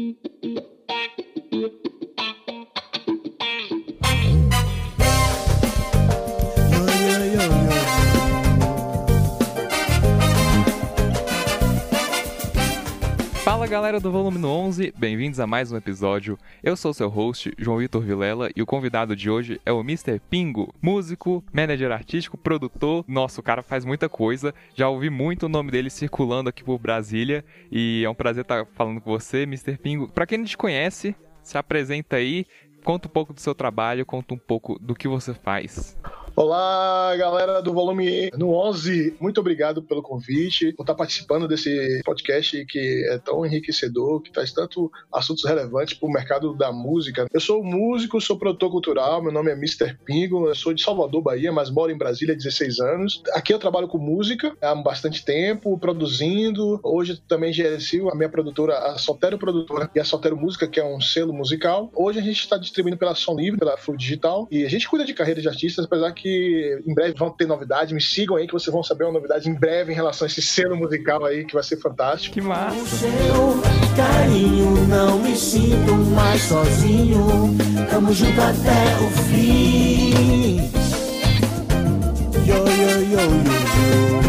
Thank you. Galera do Volume 11, bem-vindos a mais um episódio. Eu sou seu host, João Vitor Vilela, e o convidado de hoje é o Mr. Pingo, músico, manager artístico, produtor. Nossa, o cara faz muita coisa. Já ouvi muito o nome dele circulando aqui por Brasília e é um prazer estar falando com você, Mr. Pingo. Para quem não te conhece, se apresenta aí, conta um pouco do seu trabalho, conta um pouco do que você faz. Olá, galera do volume no 11. Muito obrigado pelo convite, por estar participando desse podcast que é tão enriquecedor, que traz tanto assuntos relevantes para o mercado da música. Eu sou músico, sou produtor cultural, meu nome é Mr. Pingo, eu sou de Salvador, Bahia, mas moro em Brasília há 16 anos. Aqui eu trabalho com música há bastante tempo, produzindo. Hoje também gerencio a minha produtora, a Soltero Produtora e a Soltero Música, que é um selo musical. Hoje a gente está distribuindo pela Som Livre, pela Flu Digital, e a gente cuida de carreira de artistas, apesar que que em breve vão ter novidades. Me sigam aí que vocês vão saber uma novidade em breve em relação a esse selo musical aí que vai ser fantástico. Que massa! O seu carinho, não me sinto mais sozinho. Tamo junto até o fim. Yo, yo, yo, yo, yo.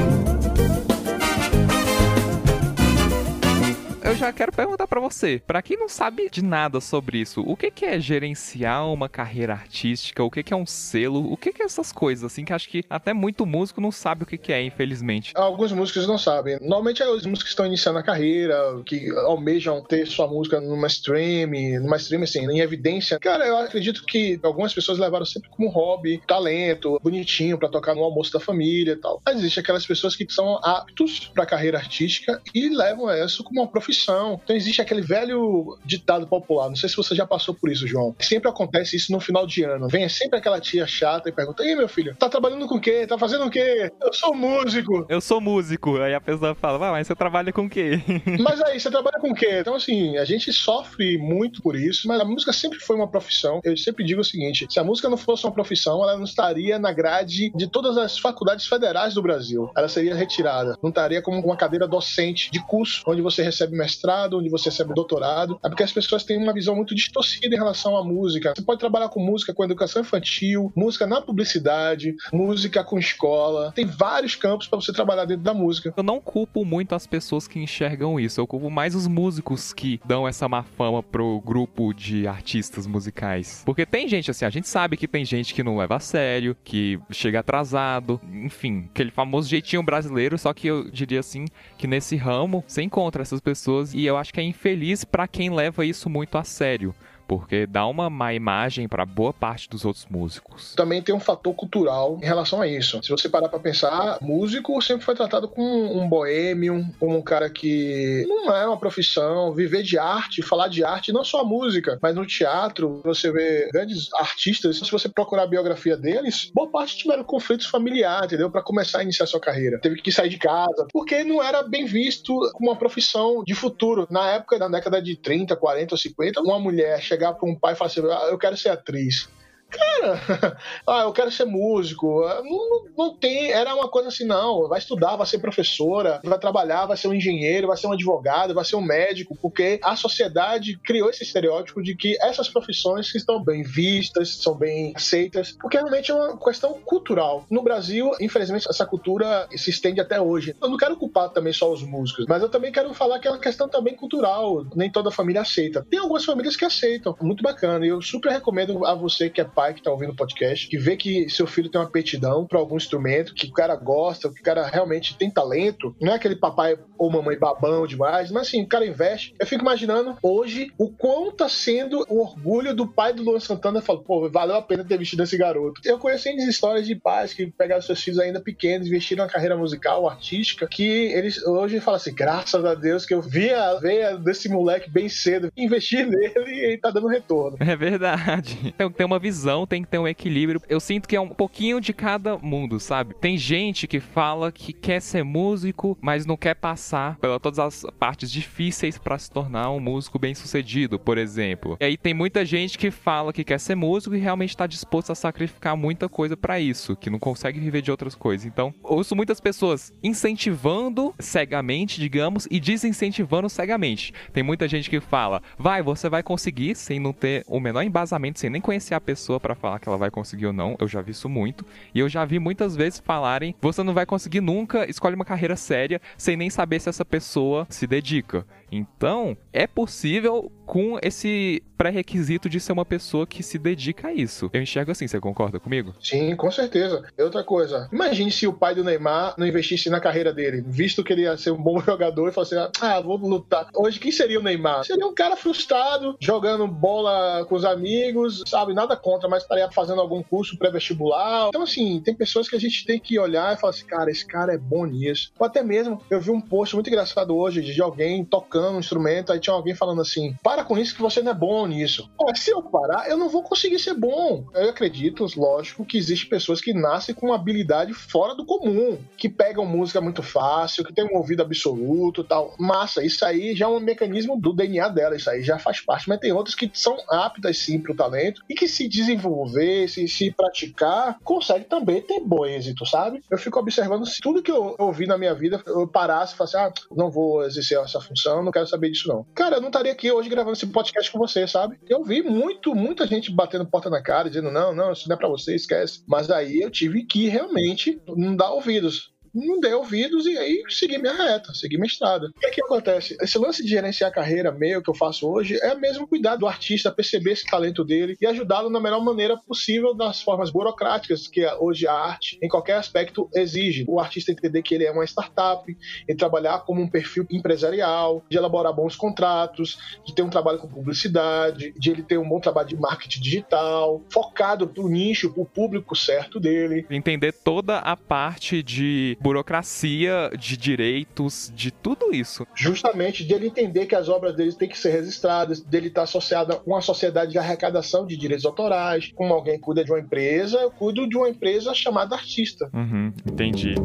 Já quero perguntar para você, para quem não sabe de nada sobre isso, o que que é gerenciar uma carreira artística? O que que é um selo? O que que é essas coisas assim que acho que até muito músico não sabe o que que é, infelizmente. Alguns músicos não sabem. Normalmente é os músicos que estão iniciando a carreira, que almejam ter sua música numa stream, numa stream assim, em evidência. Cara, eu acredito que algumas pessoas levaram sempre como hobby, talento, bonitinho para tocar no almoço da família e tal. Mas existe aquelas pessoas que são aptos para carreira artística e levam isso como uma profissão Então existe aquele velho ditado popular, não sei se você já passou por isso, João. Sempre acontece isso no final de ano. Vem sempre aquela tia chata e pergunta: "E meu filho, tá trabalhando com o quê? Tá fazendo o quê?" Eu sou músico. Eu sou músico. Aí a pessoa fala: ah, mas você trabalha com o quê?" mas aí, você trabalha com o quê? Então assim, a gente sofre muito por isso, mas a música sempre foi uma profissão. Eu sempre digo o seguinte: se a música não fosse uma profissão, ela não estaria na grade de todas as faculdades federais do Brasil. Ela seria retirada. Não estaria como uma cadeira docente de curso, onde você recebe mestrado, onde você recebe doutorado, é porque as pessoas têm uma visão muito distorcida em relação à música. Você pode trabalhar com música com educação infantil, música na publicidade, música com escola. Tem vários campos para você trabalhar dentro da música. Eu não culpo muito as pessoas que enxergam isso, eu culpo mais os músicos que dão essa má fama pro grupo de artistas musicais. Porque tem gente assim, a gente sabe que tem gente que não leva a sério, que chega atrasado, enfim, aquele famoso jeitinho brasileiro, só que eu diria assim que nesse ramo você encontra essas pessoas pessoas e eu acho que é infeliz para quem leva isso muito a sério porque dá uma má imagem para boa parte dos outros músicos. Também tem um fator cultural em relação a isso. Se você parar para pensar, músico sempre foi tratado como um boêmio, como um cara que não é uma profissão, viver de arte, falar de arte, não só a música, mas no teatro, você vê grandes artistas, se você procurar a biografia deles, boa parte tiveram conflitos familiares, entendeu? Para começar a iniciar sua carreira. Teve que sair de casa, porque não era bem visto como uma profissão de futuro. Na época, na década de 30, 40 ou 50, uma mulher chegava chegar para um pai e falar assim: ah, eu quero ser atriz. Cara, ah, eu quero ser músico. Não, não, tem, era uma coisa assim, não. Vai estudar, vai ser professora, vai trabalhar, vai ser um engenheiro, vai ser um advogado, vai ser um médico, porque a sociedade criou esse estereótipo de que essas profissões estão bem vistas, são bem aceitas, porque realmente é uma questão cultural. No Brasil, infelizmente, essa cultura se estende até hoje. Eu não quero culpar também só os músicos, mas eu também quero falar que é uma questão também cultural. Nem toda família aceita. Tem algumas famílias que aceitam. Muito bacana. Eu super recomendo a você que é pai pai que tá ouvindo o podcast, que vê que seu filho tem uma aptidão para algum instrumento, que o cara gosta, que o cara realmente tem talento, não é aquele papai ou mamãe babão demais, mas assim, o cara investe. Eu fico imaginando hoje o quão tá sendo o orgulho do pai do Luan Santana falou, pô, valeu a pena ter vestido esse garoto. Eu conheço histórias de pais que pegaram seus filhos ainda pequenos, investiram na carreira musical, artística, que eles hoje falam assim, graças a Deus que eu vi a veia desse moleque bem cedo, investi nele e tá dando retorno. É verdade. Tem, tem uma visão tem que ter um equilíbrio. Eu sinto que é um pouquinho de cada mundo, sabe? Tem gente que fala que quer ser músico, mas não quer passar pelas todas as partes difíceis para se tornar um músico bem-sucedido, por exemplo. E aí tem muita gente que fala que quer ser músico e realmente está disposto a sacrificar muita coisa para isso, que não consegue viver de outras coisas. Então, ouço muitas pessoas incentivando cegamente, digamos, e desincentivando cegamente. Tem muita gente que fala: "Vai, você vai conseguir", sem não ter o menor embasamento, sem nem conhecer a pessoa para falar que ela vai conseguir ou não. Eu já vi isso muito. E eu já vi muitas vezes falarem: "Você não vai conseguir nunca, escolhe uma carreira séria", sem nem saber se essa pessoa se dedica. Então, é possível com esse pré-requisito de ser uma pessoa que se dedica a isso. Eu enxergo assim, você concorda comigo? Sim, com certeza. E outra coisa, imagine se o pai do Neymar não investisse na carreira dele, visto que ele ia ser um bom jogador e falasse, ah, vou lutar. Hoje, quem seria o Neymar? Seria um cara frustrado, jogando bola com os amigos, sabe? Nada contra, mas estaria fazendo algum curso pré-vestibular. Então, assim, tem pessoas que a gente tem que olhar e falar assim, cara, esse cara é bom nisso. Ou até mesmo, eu vi um post muito engraçado hoje de alguém tocando tocando um instrumento, aí tinha alguém falando assim: para com isso que você não é bom nisso. Se eu parar, eu não vou conseguir ser bom. Eu acredito, lógico, que existem pessoas que nascem com uma habilidade fora do comum, que pegam música muito fácil, que tem um ouvido absoluto tal. Massa, isso aí já é um mecanismo do DNA dela, isso aí já faz parte. Mas tem outras que são aptas sim para o talento e que se desenvolver, se, se praticar, consegue também ter bom êxito, sabe? Eu fico observando se tudo que eu ouvi na minha vida eu parasse e falasse, ah, não vou exercer essa função, não quero saber disso, não. Cara, eu não estaria aqui hoje gravando esse podcast com você, sabe? Eu vi muito, muita gente batendo porta na cara, dizendo, não, não, isso não é pra você, esquece. Mas aí eu tive que realmente não dar ouvidos não dei ouvidos e aí segui minha reta, segui minha estrada. O que, é que acontece? Esse lance de gerenciar a carreira meio que eu faço hoje é mesmo cuidar do artista, perceber esse talento dele e ajudá-lo na melhor maneira possível das formas burocráticas que hoje a arte, em qualquer aspecto, exige. O artista entender que ele é uma startup, e trabalhar como um perfil empresarial, de elaborar bons contratos, de ter um trabalho com publicidade, de ele ter um bom trabalho de marketing digital, focado pro nicho, pro público certo dele. Entender toda a parte de burocracia, de direitos, de tudo isso. Justamente dele entender que as obras dele têm que ser registradas, dele estar associado a uma sociedade de arrecadação de direitos autorais, como alguém cuida de uma empresa, eu cuido de uma empresa chamada artista. Uhum, entendi.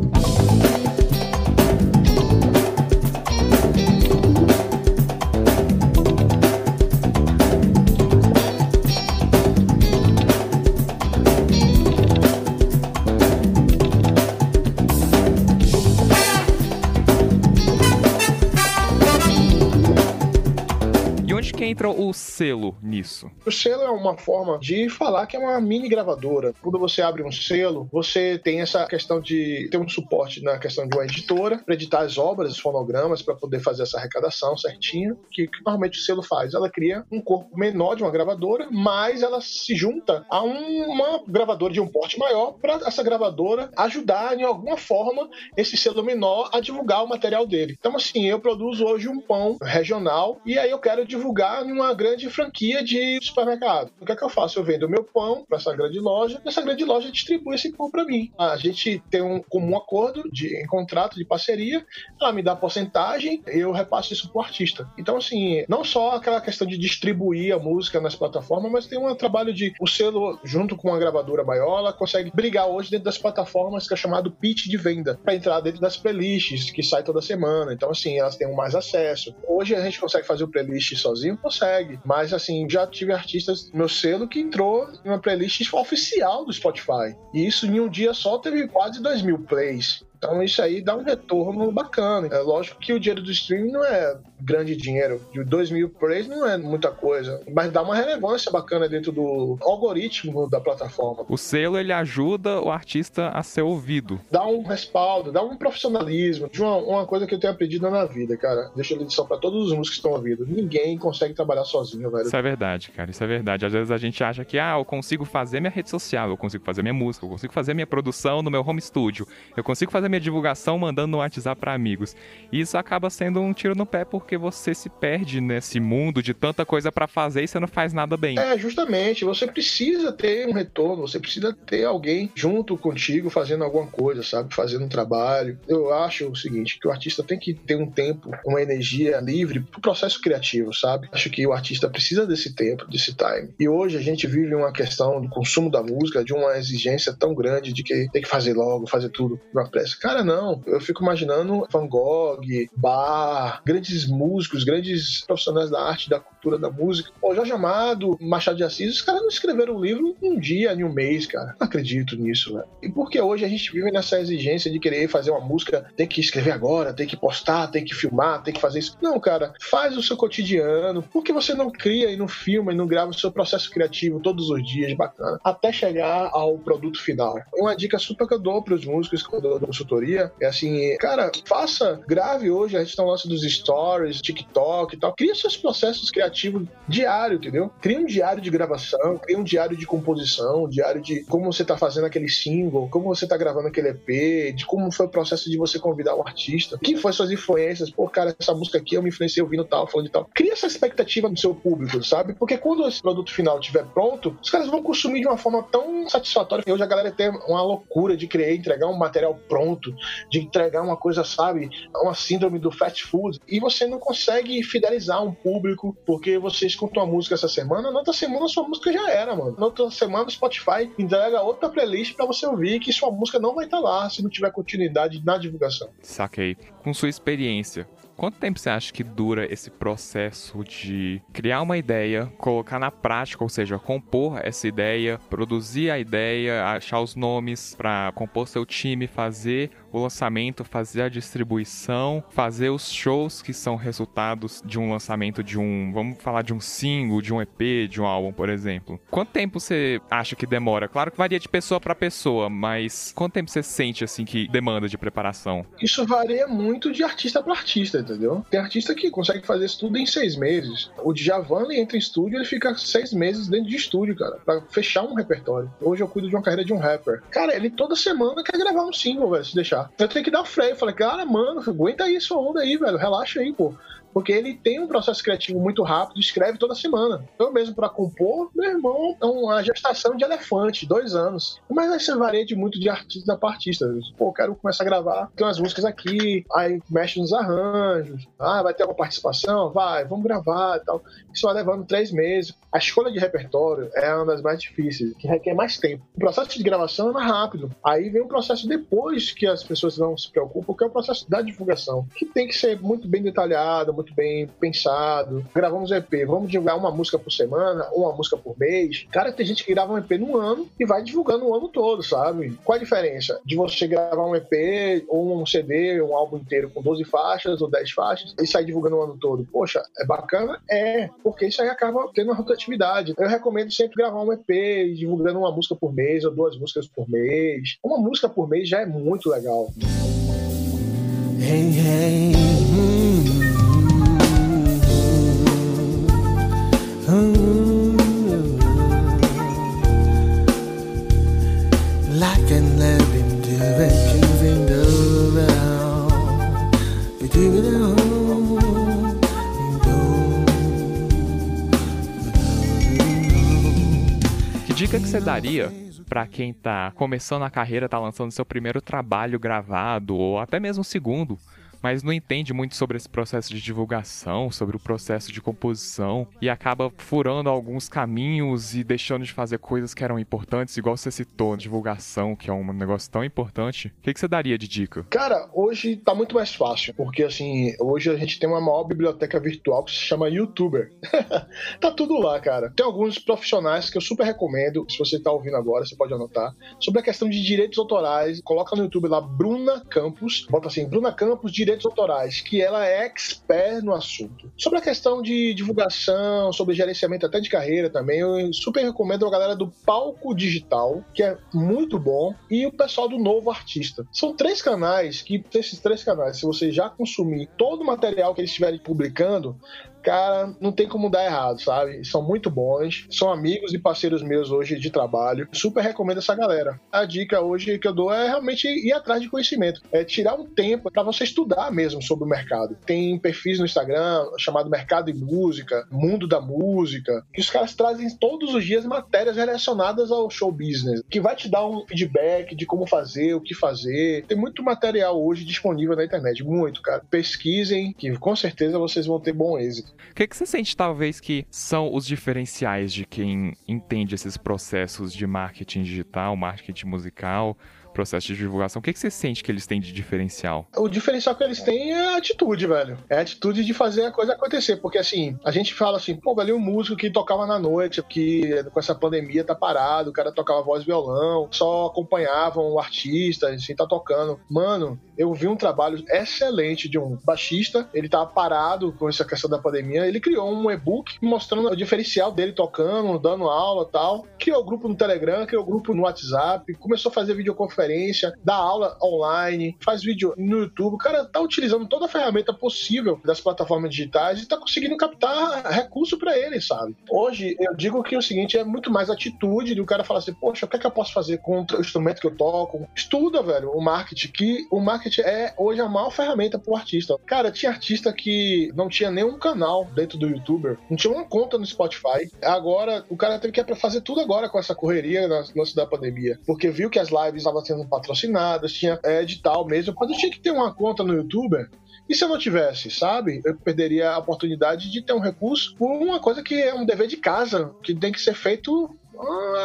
Selo nisso? O selo é uma forma de falar que é uma mini gravadora. Quando você abre um selo, você tem essa questão de ter um suporte na questão de uma editora para editar as obras, os fonogramas, para poder fazer essa arrecadação certinho, que, que, normalmente o selo faz. Ela cria um corpo menor de uma gravadora, mas ela se junta a um, uma gravadora de um porte maior para essa gravadora ajudar em alguma forma esse selo menor a divulgar o material dele. Então, assim, eu produzo hoje um pão regional e aí eu quero divulgar numa grande franquia de supermercado. O que é que eu faço? Eu vendo o meu pão para essa grande loja e essa grande loja distribui esse pão para mim. A gente tem um comum acordo de em contrato de parceria, ela me dá porcentagem, eu repasso isso pro artista. Então, assim, não só aquela questão de distribuir a música nas plataformas, mas tem um trabalho de o selo, junto com a gravadora maior, ela consegue brigar hoje dentro das plataformas que é chamado pitch de venda, para entrar dentro das playlists que sai toda semana. Então, assim, elas têm mais acesso. Hoje a gente consegue fazer o playlist sozinho? consegue. Mas assim, já tive artistas meu selo que entrou em uma playlist oficial do Spotify. E isso em um dia só teve quase 2 mil plays. Então isso aí dá um retorno bacana. É lógico que o dinheiro do streaming não é grande dinheiro. De 2 mil plays não é muita coisa. Mas dá uma relevância bacana dentro do algoritmo da plataforma. O selo ele ajuda o artista a ser ouvido. Dá um respaldo, dá um profissionalismo. De uma, uma coisa que eu tenho aprendido na vida, cara. Deixa eu lição para todos os músicos que estão ouvindo. Ninguém consegue trabalhar sozinho, velho. Isso é verdade, cara. Isso é verdade. Às vezes a gente acha que, ah, eu consigo fazer minha rede social, eu consigo fazer minha música, eu consigo fazer minha produção no meu home studio, eu consigo fazer minha filme a divulgação mandando no WhatsApp para amigos. E isso acaba sendo um tiro no pé porque você se perde nesse mundo de tanta coisa para fazer e você não faz nada bem. É, justamente. Você precisa ter um retorno, você precisa ter alguém junto contigo fazendo alguma coisa, sabe? Fazendo um trabalho. Eu acho o seguinte, que o artista tem que ter um tempo, uma energia livre pro processo criativo, sabe? Acho que o artista precisa desse tempo, desse time. E hoje a gente vive uma questão do consumo da música, de uma exigência tão grande de que tem que fazer logo, fazer tudo na pressa. Cara, não. Eu fico imaginando Van Gogh, Bach, grandes músicos, grandes profissionais da arte, da cultura, da música. O Jorge Amado, Machado de Assis, os caras não escreveram um livro um dia, em um mês, cara. Não acredito nisso, velho. E porque hoje a gente vive nessa exigência de querer fazer uma música, tem que escrever agora, tem que postar, tem que filmar, tem que fazer isso. Não, cara, faz o seu cotidiano. Por que você não cria e não filma e não grava o seu processo criativo todos os dias, bacana, até chegar ao produto final? Uma dica super que eu dou pros músicos quando eu dou consultoria é assim, cara, faça, grave hoje, a gente tá no lance dos stories, TikTok e tal. Cria seus processos criativos diário, entendeu? Cria um diário de gravação, cria um diário de composição, um diário de como você tá fazendo aquele single, como você tá gravando aquele EP, de como foi o processo de você convidar um artista, quem foi suas influências, pô, cara, essa música aqui eu me influenciei ouvindo tal, falando de tal. Cria essa expectativa no seu público, sabe? Porque quando esse produto final estiver pronto, os caras vão consumir de uma forma tão satisfatória. Hoje a galera tem uma loucura de criar, entregar um material pronto, de entregar uma coisa, sabe? Uma síndrome do fast food. E você não consegue fidelizar um público porque você escuta uma música essa semana, na outra semana sua música já era, mano. Na outra semana o Spotify entrega outra playlist para você ouvir que sua música não vai estar tá lá se não tiver continuidade na divulgação. Saquei. Com sua experiência, Quanto tempo você acha que dura esse processo de criar uma ideia, colocar na prática, ou seja, compor essa ideia, produzir a ideia, achar os nomes para compor seu time, fazer o lançamento, fazer a distribuição, fazer os shows que são resultados de um lançamento de um, vamos falar de um single, de um EP, de um álbum, por exemplo. Quanto tempo você acha que demora? Claro que varia de pessoa para pessoa, mas quanto tempo você sente assim que demanda de preparação? Isso varia muito de artista para artista, entendeu? Tem artista que consegue fazer isso tudo em seis meses. O Djavan entra em estúdio, ele fica seis meses dentro de estúdio, cara, para fechar um repertório. Hoje eu cuido de uma carreira de um rapper. Cara, ele toda semana quer gravar um single, velho, se deixar. Eu tenho que dar freio. Falei, cara, mano, aguenta aí sua onda aí, velho. Relaxa aí, pô porque ele tem um processo criativo muito rápido, escreve toda semana. Eu mesmo, para compor, meu irmão, é uma gestação de elefante, dois anos. Mas aí você varia de muito de artista para artista. Pô, quero começar a gravar, tem umas músicas aqui, aí mexe nos arranjos, ah, vai ter alguma participação? Vai, vamos gravar e tal. Isso vai levando três meses. A escolha de repertório é uma das mais difíceis, que requer mais tempo. O processo de gravação é mais rápido. Aí vem o processo depois que as pessoas não se preocupam, que é o processo da divulgação, que tem que ser muito bem detalhado, muito muito bem pensado. Gravamos EP, vamos divulgar uma música por semana, uma música por mês. Cara, tem gente que grava um EP num ano e vai divulgando o ano todo, sabe? Qual a diferença de você gravar um EP ou um CD, um álbum inteiro com 12 faixas ou 10 faixas e sair divulgando o ano todo? Poxa, é bacana? É, porque isso aí acaba tendo uma rotatividade. Eu recomendo sempre gravar um EP divulgando uma música por mês ou duas músicas por mês. Uma música por mês já é muito legal. Hey, hey, Que dica que você daria para quem tá começando a carreira, tá lançando seu primeiro trabalho gravado ou até mesmo segundo? Mas não entende muito sobre esse processo de divulgação, sobre o processo de composição e acaba furando alguns caminhos e deixando de fazer coisas que eram importantes, igual você citou, divulgação, que é um negócio tão importante. O que, você daria de dica? Cara, hoje tá muito mais fácil, porque assim, hoje a gente tem uma maior biblioteca virtual que se chama YouTuber. tá tudo lá, cara. Tem alguns profissionais que eu super recomendo, se você tá ouvindo agora, você pode anotar, sobre a questão de direitos autorais. Coloca no YouTube lá Bruna Campos, bota assim, Bruna Campos, direitos direitos autorais, que ela é expert no assunto. Sobre a questão de divulgação, sobre gerenciamento até de carreira também, eu super recomendo a galera do Palco Digital, que é muito bom, e o pessoal do Novo Artista. São três canais que, esses três canais, se você já consumir todo o material que eles estiverem publicando, cara, não tem como dar errado, sabe? São muito bons, são amigos e parceiros meus hoje de trabalho. Super recomendo essa galera. A dica hoje que eu dou é realmente ir atrás de conhecimento, é tirar um tempo para você estudar mesmo sobre o mercado. Tem perfis no Instagram chamado Mercado e Música, Mundo da Música, que os caras trazem todos os dias matérias relacionadas ao show business, que vai te dar um feedback de como fazer, o que fazer. Tem muito material hoje disponível na internet, muito, cara. Pesquisem, que com certeza vocês vão ter bom êxito. O que, que você sente, talvez, que são os diferenciais de quem entende esses processos de marketing digital, marketing musical? Processo de divulgação, o que, que você sente que eles têm de diferencial? O diferencial que eles têm é a atitude, velho. É a atitude de fazer a coisa acontecer. Porque assim, a gente fala assim, pô, velho, um músico que tocava na noite, que com essa pandemia tá parado, o cara tocava voz e violão, só acompanhavam o artista, assim, tá tocando. Mano, eu vi um trabalho excelente de um baixista, ele tava parado com essa questão da pandemia, ele criou um e-book mostrando o diferencial dele tocando, dando aula tal. Criou grupo no Telegram, criou grupo no WhatsApp, começou a fazer videoconferência conferência, dá aula online, faz vídeo no YouTube. O cara tá utilizando toda a ferramenta possível das plataformas digitais e tá conseguindo captar recurso para ele, sabe? Hoje, eu digo que o seguinte é muito mais atitude do cara falar assim, poxa, o que é que eu posso fazer com o instrumento que eu toco? Estuda, velho, o marketing, que o marketing é hoje a maior ferramenta pro artista. Cara, tinha artista que não tinha nenhum canal dentro do YouTuber, não tinha uma conta no Spotify. Agora, o cara teve que fazer tudo agora com essa correria no lance da pandemia, porque viu que as lives estavam sendo sendo patrocinadas, tinha é, edital mesmo. Quando eu tinha que ter uma conta no YouTube, e se eu não tivesse, sabe? Eu perderia a oportunidade de ter um recurso por uma coisa que é um dever de casa, que tem que ser feito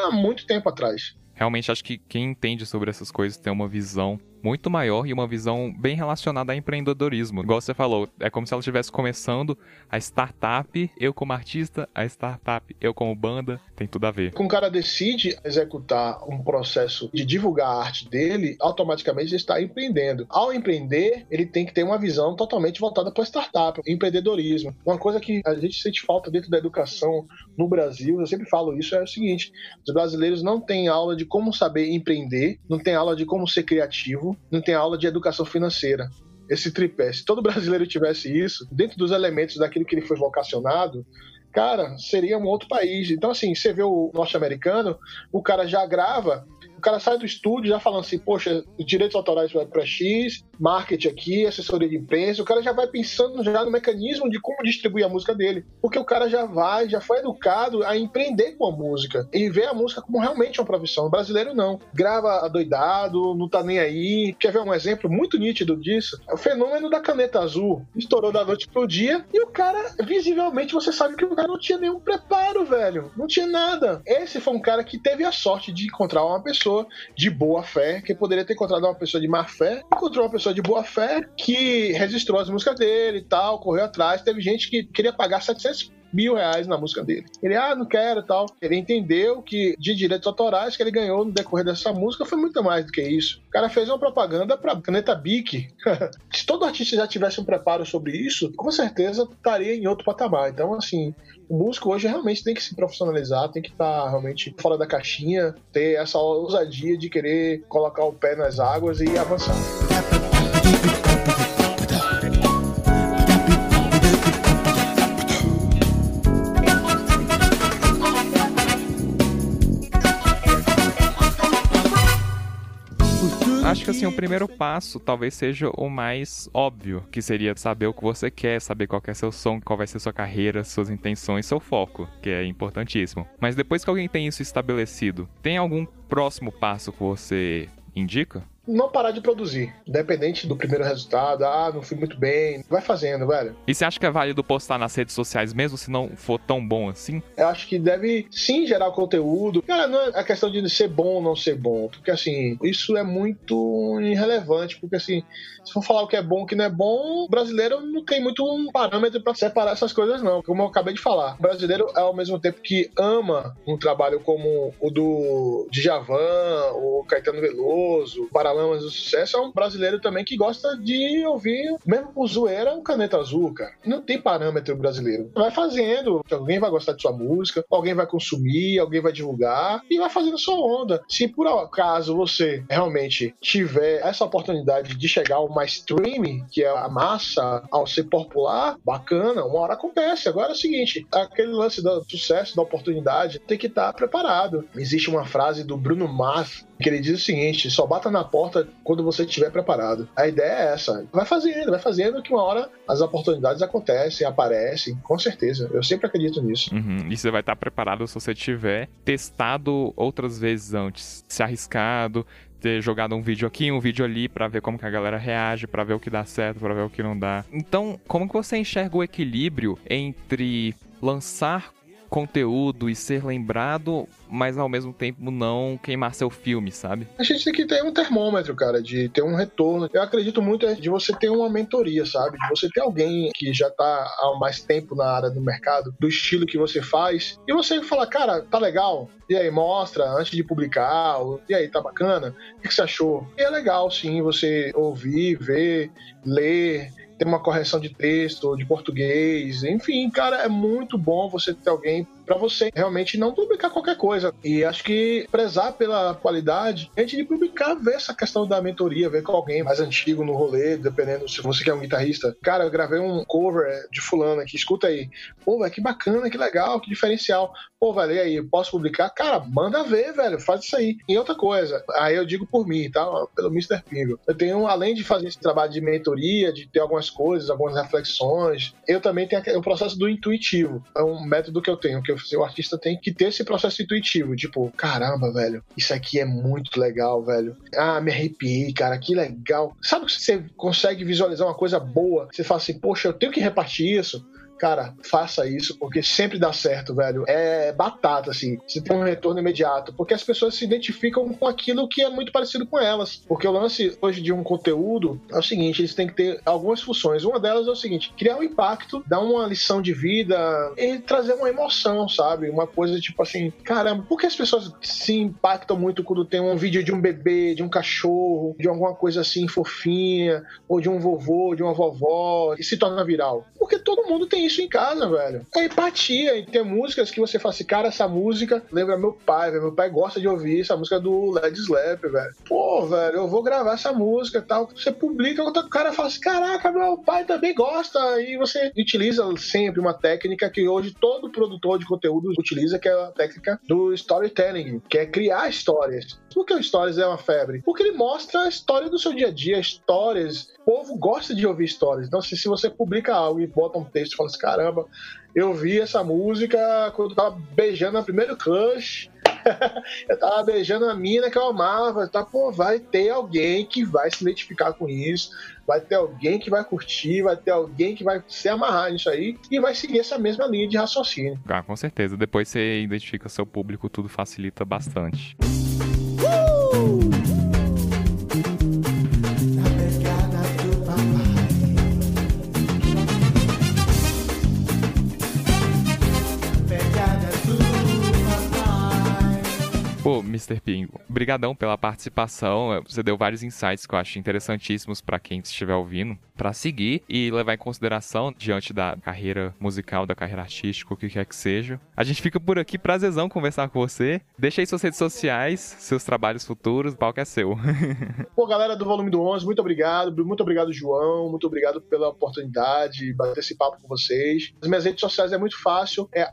há muito tempo atrás. Realmente acho que quem entende sobre essas coisas tem uma visão muito maior e uma visão bem relacionada a empreendedorismo. Igual você falou, é como se ela estivesse começando a startup, eu como artista, a startup, eu como banda, tem tudo a ver. Quando o cara decide executar um processo de divulgar a arte dele, automaticamente ele está empreendendo. Ao empreender, ele tem que ter uma visão totalmente voltada para startup, empreendedorismo. Uma coisa que a gente sente falta dentro da educação no Brasil, eu sempre falo isso, é o seguinte: os brasileiros não têm aula de como saber empreender, não tem aula de como ser criativo, não tem aula de educação financeira. Esse tripé. Se todo brasileiro tivesse isso, dentro dos elementos daquilo que ele foi vocacionado, cara, seria um outro país. Então, assim, você vê o norte-americano, o cara já grava o cara sai do estúdio já falando assim, poxa, direitos autorais vai para X, marketing aqui, assessoria de imprensa, o cara já vai pensando já no mecanismo de como distribuir a música dele. Porque o cara já vai, já foi educado a empreender com a música e ver a música como realmente uma profissão. O brasileiro não. Grava adoidado, não tá nem aí. Quer ver um exemplo muito nítido disso? É o fenômeno da caneta azul. Estourou da noite pro dia e o cara, visivelmente, você sabe que o cara não tinha nenhum preparo, velho. Não tinha nada. Esse foi um cara que teve a sorte de encontrar uma pessoa pessoa de boa fé, que poderia ter encontrado uma pessoa de má fé, encontrou uma pessoa de boa fé que registrou as músicas dele e tal, correu atrás. Teve gente que queria pagar 700 mil reais na música dele. Ele, ah, não quero tal. Ele entendeu que de direitos autorais que ele ganhou no decorrer dessa música foi muito mais do que isso. O cara fez uma propaganda pra caneta Bic. Se todo artista já tivesse um preparo sobre isso, com certeza estaria em outro patamar. Então, assim, o músico hoje realmente tem que se profissionalizar, tem que estar tá realmente fora da caixinha, ter essa ousadia de querer colocar o pé nas águas e avançar. Assim, o primeiro passo talvez seja o mais óbvio, que seria saber o que você quer, saber qual é seu som, qual vai ser sua carreira, suas intenções, seu foco, que é importantíssimo. Mas depois que alguém tem isso estabelecido, tem algum próximo passo que você indica? Não parar de produzir. Independente do primeiro resultado, ah, não fui muito bem. Vai fazendo, velho. E você acha que é válido postar nas redes sociais mesmo se não for tão bom assim? Eu acho que deve sim gerar conteúdo. Cara, não é a questão de ser bom ou não ser bom. Porque assim, isso é muito irrelevante. Porque assim, se for falar o que é bom o que não é bom, o brasileiro não tem muito um parâmetro para separar essas coisas, não. Como eu acabei de falar. O brasileiro, ao mesmo tempo que ama um trabalho como o do Djavan, o Caetano Veloso, o Paralama Paralamas do Sucesso é um brasileiro também que gosta de ouvir, mesmo por zoeira, um caneta azul, cara. Não tem parâmetro brasileiro. Vai fazendo, alguém vai gostar de sua música, alguém vai consumir, alguém vai divulgar e vai fazendo sua onda. Se por acaso você realmente tiver essa oportunidade de chegar ao mainstream, que é a massa, ao ser popular, bacana, uma hora acontece. Agora é o seguinte, aquele lance do sucesso, da oportunidade, tem que estar preparado. Existe uma frase do Bruno Mars que ele diz o seguinte: só bata na porta quando você estiver preparado. A ideia é essa. Vai fazendo, vai fazendo que uma hora as oportunidades acontecem, aparecem, com certeza. Eu sempre acredito nisso. Uhum. E você vai estar preparado se você tiver testado outras vezes antes, se arriscado, ter jogado um vídeo aqui, um vídeo ali para ver como que a galera reage, para ver o que dá certo, para ver o que não dá. Então, como que você enxerga o equilíbrio entre lançar conteúdo e ser lembrado, mas ao mesmo tempo não queimar seu filme, sabe? A gente tem que ter um termômetro, cara, de ter um retorno. Eu acredito muito de você ter uma mentoria, sabe? De você ter alguém que já tá há mais tempo na área do mercado, do estilo que você faz, e você falar, cara, tá legal? E aí, mostra antes de publicar, e aí, tá bacana? O que você achou? E é legal, sim, você ouvir, ver, ler, ter uma correção de texto, de português, enfim, cara, é muito bom você ter alguém para você realmente não publicar qualquer coisa. E acho que prezar pela qualidade, antes de publicar, ver essa questão da mentoria, ver com alguém mais antigo no rolê, dependendo se você quer um guitarrista. Cara, eu gravei um cover de fulano aqui, escuta aí. Pô, velho, que bacana, que legal, que diferencial. Pô, velho, e aí, posso publicar? Cara, manda ver, velho, faz isso aí. E outra coisa, aí eu digo por mim, tá? Pelo Mr. Pingo. Eu tenho, além de fazer esse trabalho de mentoria, de ter algumas coisas, algumas reflexões, eu também tenho o processo do intuitivo. É um método que eu tenho, que eu o artista tem que ter esse processo intuitivo, tipo, caramba, velho, isso aqui é muito legal, velho. Ah, me arrepiei, cara, que legal. Sabe que você consegue visualizar uma coisa boa? Você fala assim, poxa, eu tenho que repartir isso cara, faça isso, porque sempre dá certo, velho. É batata, assim. Você tem um retorno imediato, porque as pessoas se identificam com aquilo que é muito parecido com elas. Porque o lance hoje de um conteúdo é o seguinte: eles têm que ter algumas funções. Uma delas é o seguinte: criar um impacto, dar uma lição de vida e trazer uma emoção, sabe? Uma coisa tipo assim, caramba, por que as pessoas se impactam muito quando tem um vídeo de um bebê, de um cachorro, de alguma coisa assim fofinha, ou de um vovô, de uma vovó, e se torna viral? Porque todo mundo tem isso em casa, velho. É empatia. E tem músicas que você fala assim, cara, essa música lembra meu pai, velho. Meu pai gosta de ouvir essa música do Led Slap, velho. Pô, velho, eu vou gravar essa música e tal. Você publica, o cara fala assim, caraca, meu pai também gosta. E você utiliza sempre uma técnica que hoje todo produtor de conteúdo utiliza, que é a técnica do storytelling, que é criar histórias. Por que o Stories é uma febre? Porque ele mostra a história do seu dia a dia, histórias. O povo gosta de ouvir histórias. Então, se, se você publica algo e bota um texto e fala assim, caramba, eu vi essa música quando eu tava beijando a primeiro crush. eu tava beijando a mina que eu amava. Tá, pô, vai ter alguém que vai se identificar com isso, vai ter alguém que vai curtir, vai ter alguém que vai se amarrar nisso aí e vai seguir essa mesma linha de raciocínio. Ah, com certeza. Depois você identifica seu público, tudo facilita bastante. Woo! Pô, Mr. Pingo, brigadão pela participação. Você deu vários insights que eu acho interessantíssimos para quem estiver ouvindo, para seguir e levar em consideração diante da carreira musical, da carreira artística, o que quer que seja. A gente fica por aqui, prazerzão conversar com você. Deixa aí suas redes sociais, seus trabalhos futuros, o palco é seu. Pô, galera do Volume do 11, muito obrigado. Muito obrigado, João. Muito obrigado pela oportunidade de bater esse papo com vocês. As minhas redes sociais é muito fácil, é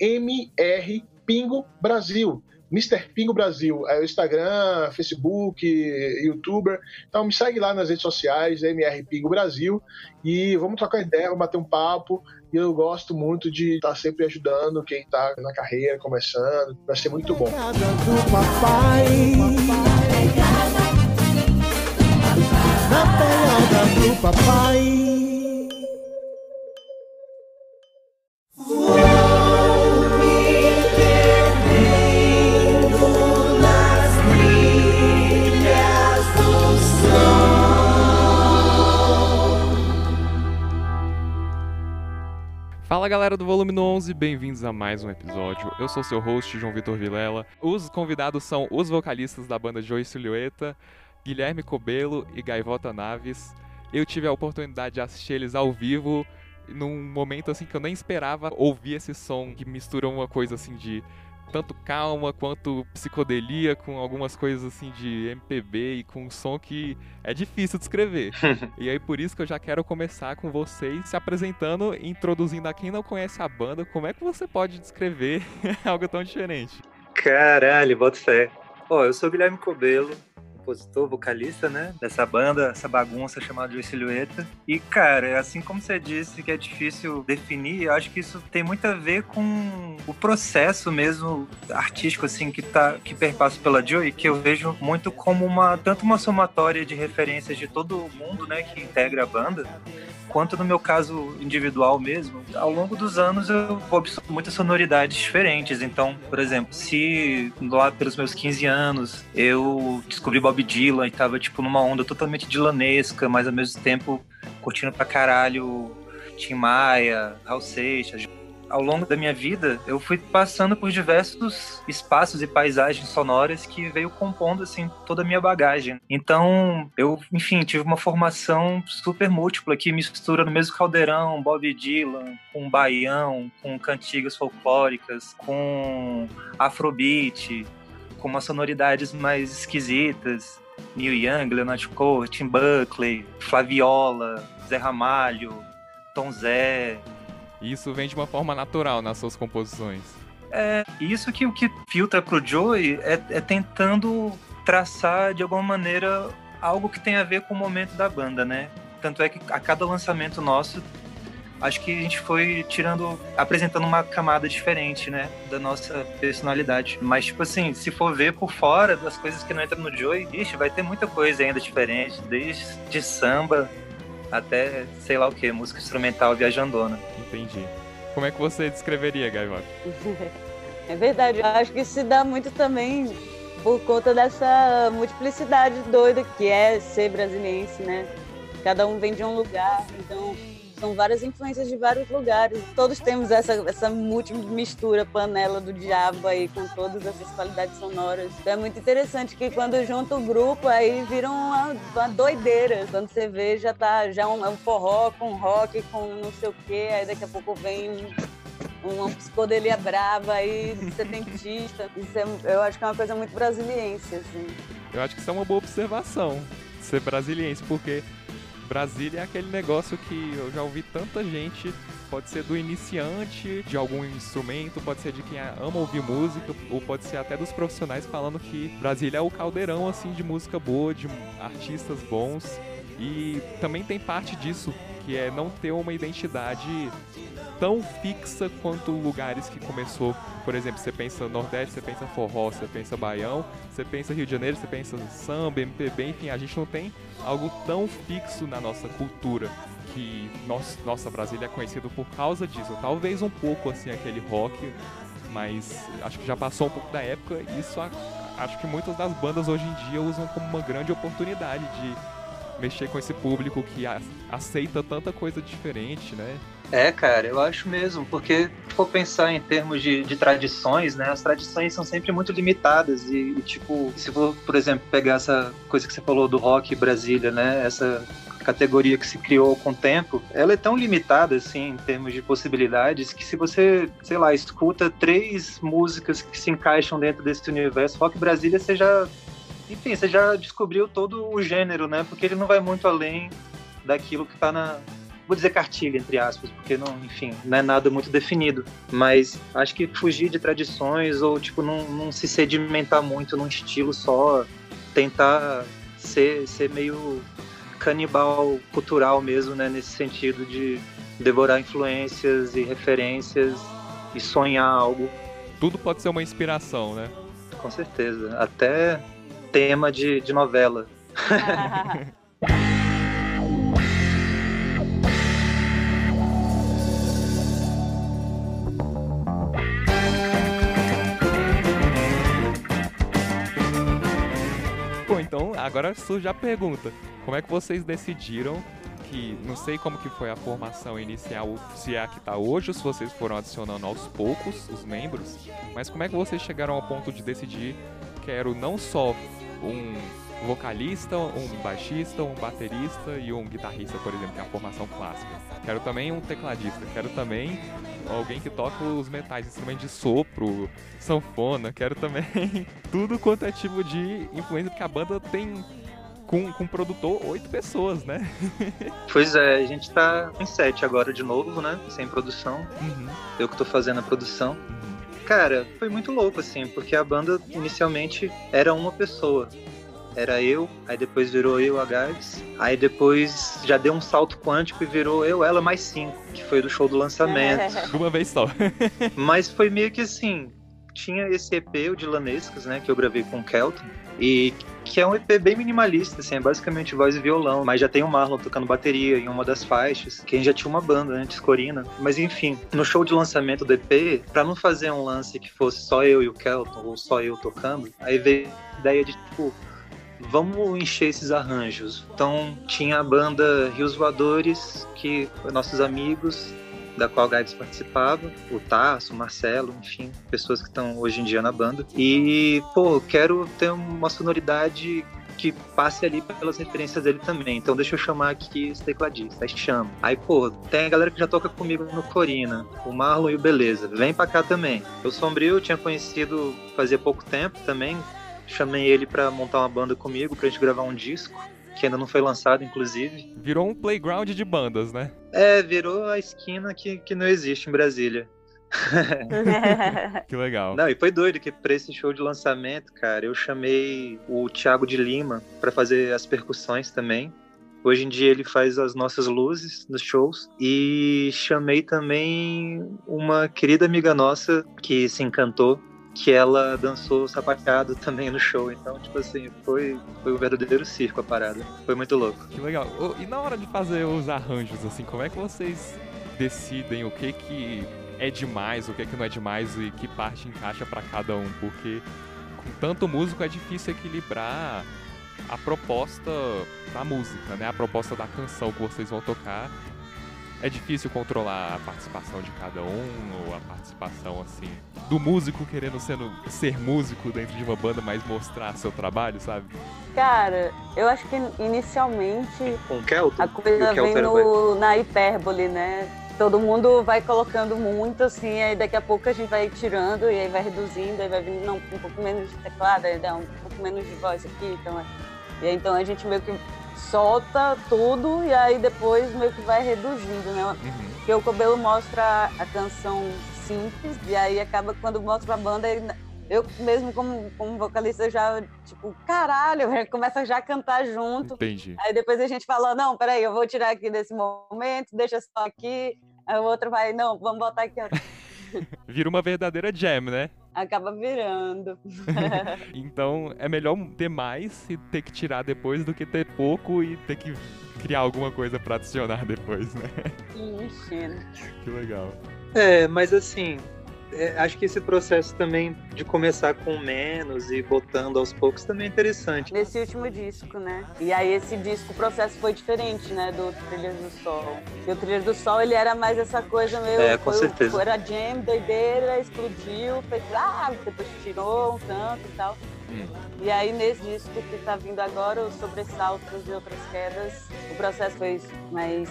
mrpingobrasil. Mr. Pingo Brasil, é o Instagram, Facebook, YouTuber. Então me segue lá nas redes sociais, MR Pingo Brasil, e vamos trocar ideia, vamos bater um papo. E eu gosto muito de estar sempre ajudando quem está na carreira, começando. Vai ser muito bom. Na pegada do papai. Fala galera do Volume 11, bem-vindos a mais um episódio. Eu sou seu host, João Vitor Vilela. Os convidados são os vocalistas da banda Joy Silhueta. Guilherme Cobelo e Gaivota Naves. Eu tive a oportunidade de assistir eles ao vivo num momento assim que eu nem esperava ouvir esse som que mistura uma coisa assim de tanto calma quanto psicodelia com algumas coisas assim de MPB e com um som que é difícil de escrever. e aí por isso que eu já quero começar com vocês se apresentando, introduzindo a quem não conhece a banda, como é que você pode descrever algo tão diferente? Caralho, bota fé. Ó, eu sou Guilherme Cobelo, compositor, vocalista, né, dessa banda, essa bagunça chamada de Silhueta. E, cara, assim como você disse que é difícil definir, eu acho que isso tem muito a ver com o processo mesmo artístico, assim, que tá, que perpassa pela Joey, que eu vejo muito como uma, tanto uma somatória de referências de todo mundo, né, que integra a banda, quanto no meu caso individual mesmo, ao longo dos anos eu observo muitas sonoridades diferentes. Então, por exemplo, se lá pelos meus 15 anos eu descobri Bob Dylan e tava tipo numa onda totalmente dilanesca, mas ao mesmo tempo curtindo pra caralho Tim Maia, Raul Seixas, ao longo da minha vida, eu fui passando por diversos espaços e paisagens sonoras que veio compondo assim toda a minha bagagem. Então, eu, enfim, tive uma formação super múltipla que mistura no mesmo caldeirão Bob Dylan com baião, com cantigas folclóricas, com afrobeat, com umas sonoridades mais esquisitas. Neil Young, Leonard Cohen, Tim Buckley, Flaviola, Zé Ramalho, Tom Zé, isso vem de uma forma natural nas suas composições. É, isso que o que filtra pro Joey é, é tentando traçar de alguma maneira algo que tem a ver com o momento da banda, né? Tanto é que a cada lançamento nosso, acho que a gente foi tirando, apresentando uma camada diferente, né? Da nossa personalidade. Mas, tipo assim, se for ver por fora das coisas que não entram no Joey, ixi, vai ter muita coisa ainda diferente, desde de samba até sei lá o que, música instrumental viajandona. Entendi. Como é que você descreveria, Gaivota? é verdade, eu acho que se dá muito também por conta dessa multiplicidade doida que é ser brasiliense, né? Cada um vem de um lugar, então são várias influências de vários lugares. Todos temos essa, essa mistura, panela do diabo aí, com todas essas qualidades sonoras. Então é muito interessante que quando junta o grupo, aí vira uma, uma doideira. Quando você vê, já tá já um, é um forró com rock, com não sei o quê, aí daqui a pouco vem uma psicodelia brava aí, setentista. Isso é, eu acho que é uma coisa muito brasiliense, assim. Eu acho que isso é uma boa observação, ser brasiliense, porque Brasília é aquele negócio que eu já ouvi tanta gente, pode ser do iniciante de algum instrumento, pode ser de quem ama ouvir música, ou pode ser até dos profissionais falando que Brasília é o caldeirão assim de música boa, de artistas bons. E também tem parte disso, que é não ter uma identidade tão fixa quanto lugares que começou. Por exemplo, você pensa Nordeste, você pensa forró, você pensa Baião, você pensa Rio de Janeiro, você pensa samba, MPB, enfim, a gente não tem algo tão fixo na nossa cultura que nossa, nossa Brasília é conhecido por causa disso. Talvez um pouco assim aquele rock, mas acho que já passou um pouco da época e isso acho que muitas das bandas hoje em dia usam como uma grande oportunidade de mexer com esse público que aceita tanta coisa diferente, né? É, cara, eu acho mesmo, porque se for pensar em termos de, de tradições, né, as tradições são sempre muito limitadas e, e, tipo, se for, por exemplo, pegar essa coisa que você falou do rock Brasília, né, essa categoria que se criou com o tempo, ela é tão limitada, assim, em termos de possibilidades, que se você, sei lá, escuta três músicas que se encaixam dentro desse universo, rock Brasília, você já, enfim, você já descobriu todo o gênero, né, porque ele não vai muito além daquilo que está na, vou dizer cartilha, entre aspas, porque não, enfim, não é nada muito definido. Mas acho que fugir de tradições ou, tipo, não, não se sedimentar muito num estilo só, tentar ser, ser meio canibal cultural mesmo, né? Nesse sentido de devorar influências e referências e sonhar algo. Tudo pode ser uma inspiração, né? Com certeza. Até tema de, de novela. agora surge a pergunta: como é que vocês decidiram que não sei como que foi a formação inicial, se é a que está hoje, ou se vocês foram adicionando aos poucos os membros, mas como é que vocês chegaram ao ponto de decidir quero não só um vocalista, um baixista, um baterista e um guitarrista, por exemplo, que é a formação clássica. Quero também um tecladista, quero também alguém que toca os metais, instrumentos de sopro, sanfona, quero também tudo quanto é tipo de influência, porque a banda tem com, com produtor oito pessoas, né? pois é, a gente tá em sete agora de novo, né? Sem produção. Uhum. Eu que tô fazendo a produção. Uhum. Cara, foi muito louco, assim, porque a banda inicialmente era uma pessoa. Era eu, aí depois virou eu, a Gabs. Aí depois já deu um salto quântico e virou eu, ela mais cinco, que foi do show do lançamento. Uma vez só. Mas foi meio que assim, tinha esse EP, o de Lanescas, né, que eu gravei com o Kelton, e que é um EP bem minimalista, assim, é basicamente voz e violão, mas já tem o Marlon tocando bateria em uma das faixas, quem já tinha uma banda antes, Corina. Mas enfim, no show de lançamento do EP, para não fazer um lance que fosse só eu e o Kelton, ou só eu tocando, aí veio a ideia de, tipo, vamos encher esses arranjos. Então tinha a banda Rios Voadores, que nossos amigos, da qual o participava, o Tasso, o Marcelo, enfim, pessoas que estão hoje em dia na banda. E, pô, quero ter uma sonoridade que passe ali pelas referências dele também. Então deixa eu chamar aqui esse tecladista. Aí chama. Aí, pô, tem a galera que já toca comigo no Corina, o Marlon e o Beleza. Vem pra cá também. O Sombrio eu tinha conhecido fazia pouco tempo também. Chamei ele para montar uma banda comigo, pra gente gravar um disco que ainda não foi lançado, inclusive. Virou um playground de bandas, né? É, virou a esquina que, que não existe em Brasília. que legal. Não, e foi doido que pra esse show de lançamento, cara, eu chamei o Thiago de Lima para fazer as percussões também. Hoje em dia ele faz as nossas luzes nos shows. E chamei também uma querida amiga nossa que se encantou que ela dançou sapateado também no show. Então, tipo assim, foi, foi um verdadeiro circo a parada. Foi muito louco. Que legal. E na hora de fazer os arranjos, assim, como é que vocês decidem o que que é demais, o que que não é demais e que parte encaixa para cada um? Porque com tanto músico é difícil equilibrar a proposta da música, né? A proposta da canção que vocês vão tocar é difícil controlar a participação de cada um, ou a participação, assim, do músico querendo sendo, ser músico dentro de uma banda, mas mostrar seu trabalho, sabe? Cara, eu acho que inicialmente Com Kelton, a coisa vem no, na hipérbole, né? Todo mundo vai colocando muito, assim, aí daqui a pouco a gente vai tirando, e aí vai reduzindo, aí vai vindo não, um pouco menos de teclado, aí dá um pouco menos de voz aqui, então... E aí, então a gente meio que solta tudo e aí depois meio que vai reduzindo, né? Uhum. Porque o Cobelo mostra a canção simples e aí acaba quando mostra a banda, eu mesmo como, como vocalista já, tipo, caralho, começa já a cantar junto. Entendi. Aí depois a gente fala, não, peraí, eu vou tirar aqui desse momento, deixa só aqui. Aí o outro vai, não, vamos botar aqui. Vira uma verdadeira jam, né? Acaba virando. então é melhor ter mais e ter que tirar depois do que ter pouco e ter que criar alguma coisa para adicionar depois, né? Ixi. Que legal. É, mas assim, é, acho que esse processo também de começar com menos e botando aos poucos também é interessante. Nesse último disco, né? E aí esse disco, o processo foi diferente, né? Do Trilhas do Sol. E o Trilhas do Sol, ele era mais essa coisa meio... É, com foi, certeza. Era jam, doideira, explodiu, fez... Ah, depois tirou um tanto e tal. Hum. E aí nesse disco que tá vindo agora, os sobressaltos e outras quedas, o processo foi mais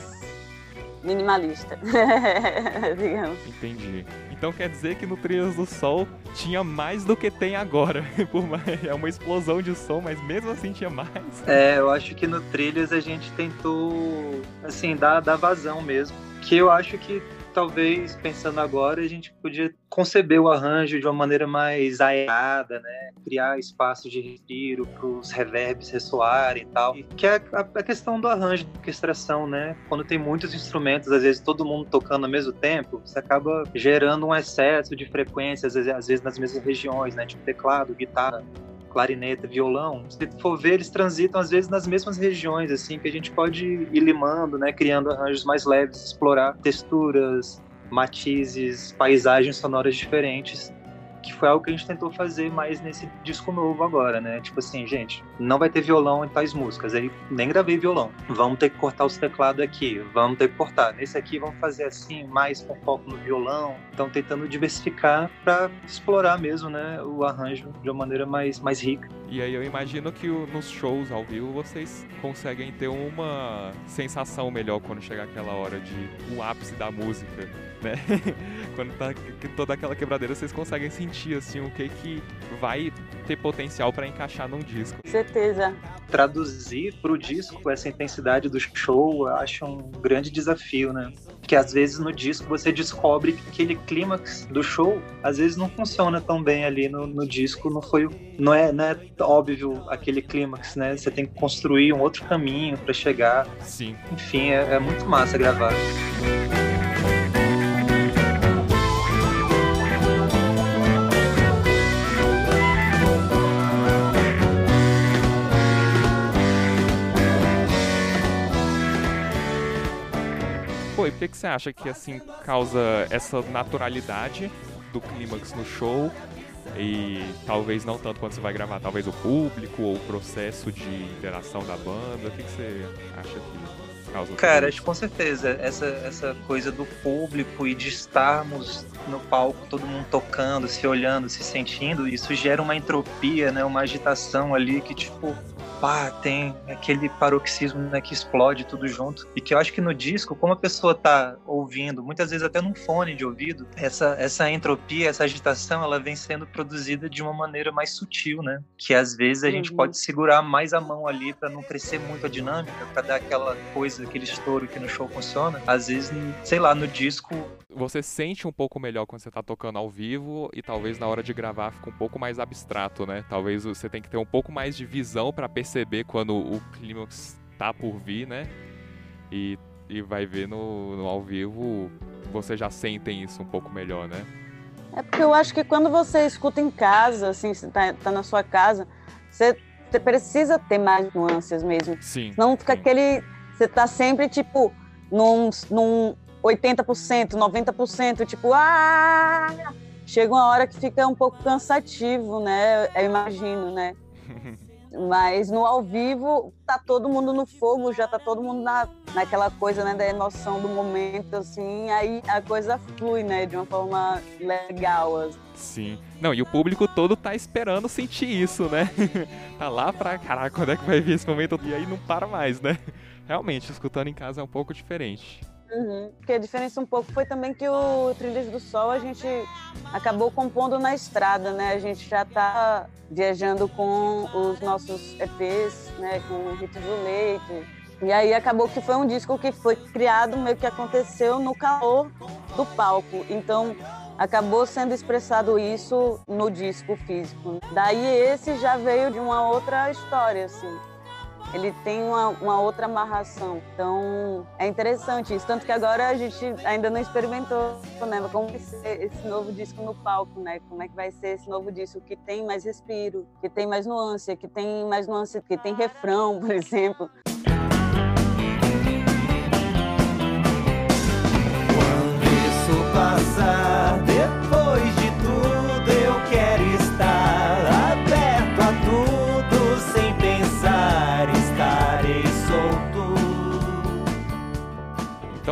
minimalista, digamos. Entendi. Então quer dizer que no Trilhas do Sol tinha mais do que tem agora. é uma explosão de som, mas mesmo assim tinha mais. É, eu acho que no Trilhas a gente tentou, assim, dar, dar vazão mesmo. Que eu acho que talvez, pensando agora, a gente podia conceber o arranjo de uma maneira mais aerada, né? Criar espaço de respiro para os reverbs ressoarem e tal. Que é a, questão do arranjo, da orquestração, né? Quando tem muitos instrumentos, às vezes todo mundo tocando ao mesmo tempo, você acaba gerando um excesso de frequências, às vezes nas mesmas regiões, né? Tipo teclado, guitarra, clarineta, violão, se for ver, eles transitam às vezes nas mesmas regiões, assim, que a gente pode ir limando, né, criando arranjos mais leves, explorar texturas, matizes, paisagens sonoras diferentes, que foi algo que a gente tentou fazer mais nesse disco novo agora, né? Tipo assim, gente, não vai ter violão em tais músicas, aí nem gravei violão. Vamos ter que cortar os teclados aqui, vamos ter que cortar. Nesse aqui vamos fazer assim, mais com foco no violão. Então tentando diversificar para explorar mesmo, né, o arranjo de uma maneira mais mais rica. E aí eu imagino que nos shows ao vivo vocês conseguem ter uma sensação melhor quando chegar aquela hora de o ápice da música, né? quando tá toda aquela quebradeira, vocês conseguem sentir assim o que que vai ter potencial para encaixar num disco. Certeza. Traduzir pro disco essa intensidade do show, eu acho um grande desafio, né? Porque às vezes no disco você descobre que aquele clímax do show às vezes não funciona tão bem ali no, no disco, não foi, não é, não é óbvio aquele clímax, né? Você tem que construir um outro caminho para chegar. Sim. Enfim, é, é muito massa gravar. Por que, que você acha que assim causa essa naturalidade do clímax no show e talvez não tanto quando você vai gravar, talvez o público ou o processo de interação da banda? O que, que você acha que causa? Cara, acho que com certeza essa, essa coisa do público e de estarmos no palco, todo mundo tocando, se olhando, se sentindo, isso gera uma entropia, né? Uma agitação ali que tipo pá, tem aquele paroxismo né, que explode tudo junto. E que eu acho que no disco, como a pessoa tá ouvindo, muitas vezes até num fone de ouvido, essa, essa entropia, essa agitação, ela vem sendo produzida de uma maneira mais sutil, né? Que às vezes a uhum. gente pode segurar mais a mão ali para não crescer muito a dinâmica, para dar aquela coisa, aquele estouro que no show funciona. Às vezes, sei lá, no disco. Você sente um pouco melhor quando você tá tocando ao vivo e talvez na hora de gravar fica um pouco mais abstrato, né? Talvez você tenha que ter um pouco mais de visão para perceber quando o clímax tá por vir, né? E, e vai ver no, no ao vivo, você já sentem isso um pouco melhor, né? É porque eu acho que quando você escuta em casa, assim, você tá, tá na sua casa, você, você precisa ter mais nuances mesmo. Sim. Não fica sim. aquele. Você tá sempre, tipo, num, num 80%, 90%, tipo, ah! Chega uma hora que fica um pouco cansativo, né? Eu imagino, né? Mas no ao vivo tá todo mundo no fogo, já tá todo mundo na, naquela coisa, né, da emoção do momento, assim, aí a coisa flui, né, de uma forma legal. Assim. Sim. Não, e o público todo tá esperando sentir isso, né? tá lá pra, caraca, quando é que vai vir esse momento? E aí não para mais, né? Realmente, escutando em casa é um pouco diferente. Uhum. Porque a diferença um pouco foi também que o Trilhas do Sol a gente acabou compondo na estrada, né? A gente já tá viajando com os nossos EPs, né? Com Ritos do Leite. E aí acabou que foi um disco que foi criado, meio que aconteceu no calor do palco. Então acabou sendo expressado isso no disco físico. Daí esse já veio de uma outra história, assim ele tem uma, uma, outra amarração. Então, é interessante isso. Tanto que agora a gente ainda não experimentou, né? Como vai ser esse novo disco no palco, né? Como é que vai ser esse novo disco que tem mais respiro, que tem mais nuance, que tem mais nuance, que tem refrão, por exemplo.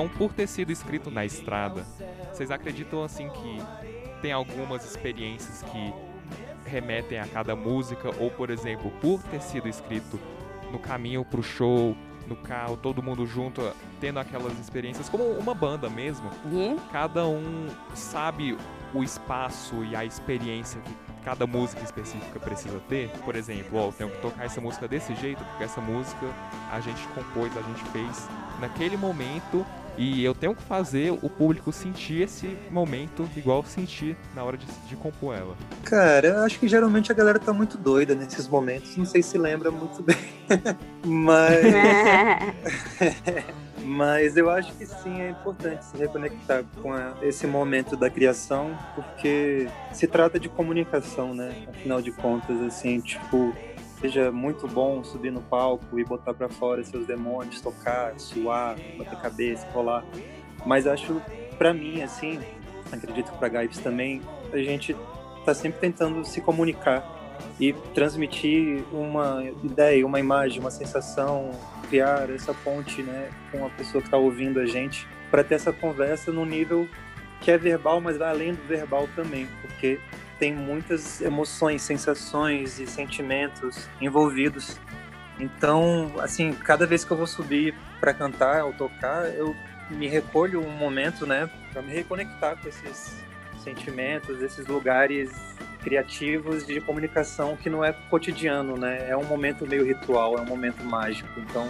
Então, por ter sido escrito na estrada, vocês acreditam assim que tem algumas experiências que remetem a cada música ou, por exemplo, por ter sido escrito no caminho pro show, no carro, todo mundo junto, tendo aquelas experiências como uma banda mesmo. E Cada um sabe o espaço e a experiência que cada música específica precisa ter. Por exemplo, ó, eu tenho que tocar essa música desse jeito, porque essa música a gente compôs, a gente fez naquele momento e eu tenho que fazer o público sentir esse momento igual eu senti na hora de, de compor ela. Cara, eu acho que geralmente a galera tá muito doida nesses momentos. Não sei se lembra muito bem. Mas. Mas eu acho que sim, é importante se reconectar com a- esse momento da criação, porque se trata de comunicação, né? Afinal de contas, assim, tipo, seja muito bom subir no palco e botar pra fora seus demônios, tocar, suar, bater cabeça, rolar. Mas acho, pra mim, assim, acredito que pra Gaips também, a gente tá sempre tentando se comunicar e transmitir uma ideia, uma imagem, uma sensação, criar essa ponte, né, com a pessoa que está ouvindo a gente, para ter essa conversa num nível que é verbal, mas vai além do verbal também, porque tem muitas emoções, sensações e sentimentos envolvidos. Então, assim, cada vez que eu vou subir para cantar ou tocar, eu me recolho um momento, né, para me reconectar com esses sentimentos, esses lugares criativos de comunicação que não é cotidiano, né? É um momento meio ritual, é um momento mágico. Então,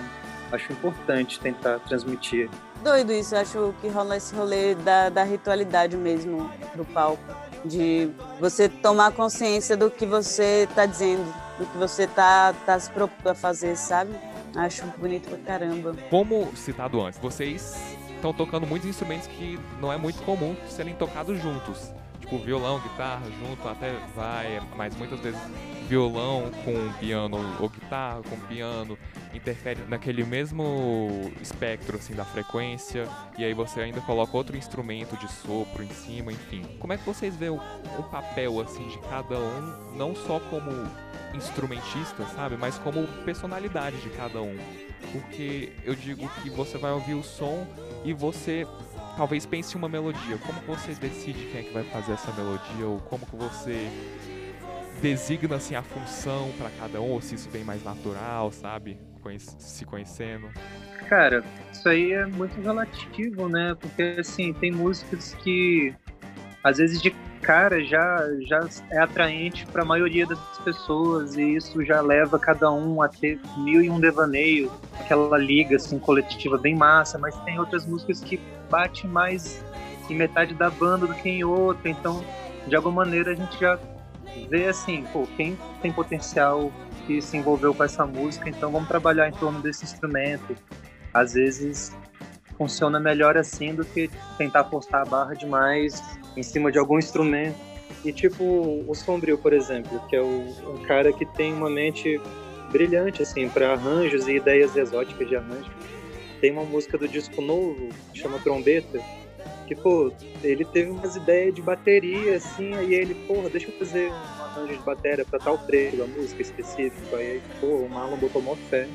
acho importante tentar transmitir. Doido isso, acho que rola esse rolê da, da ritualidade mesmo do palco. De você tomar consciência do que você está dizendo, do que você tá, tá se propondo a fazer, sabe? Acho bonito pra caramba. Como citado antes, vocês estão tocando muitos instrumentos que não é muito comum serem tocados juntos. Tipo, violão, guitarra junto até vai, mas muitas vezes violão com piano ou guitarra com piano interfere naquele mesmo espectro assim da frequência e aí você ainda coloca outro instrumento de sopro em cima, enfim. Como é que vocês veem o, o papel assim de cada um, não só como instrumentista, sabe, mas como personalidade de cada um? Porque eu digo que você vai ouvir o som e você talvez pense uma melodia. Como você decide quem é que vai fazer essa melodia ou como que você designa assim a função para cada um ou se isso vem mais natural, sabe? Se conhecendo. Cara, isso aí é muito relativo, né? Porque assim, tem músicas que às vezes de cara já já é atraente para a maioria das pessoas e isso já leva cada um a ter mil e um devaneio, aquela liga assim coletiva bem massa, mas tem outras músicas que bate mais em metade da banda do que em outra, então de alguma maneira a gente já vê assim, pô, quem tem potencial que se envolveu com essa música, então vamos trabalhar em torno desse instrumento. Às vezes funciona melhor assim do que tentar postar a barra demais em cima de algum instrumento. E tipo o Sombrio, por exemplo, que é o, um cara que tem uma mente brilhante assim para arranjos e ideias exóticas de arranjo. Tem uma música do disco novo, que chama Trombeta, que, pô, ele teve umas ideias de bateria, assim, aí ele, porra, deixa eu fazer um arranjo de bateria pra tal trecho da música específico. Aí, pô, o Marlon botou mó fé.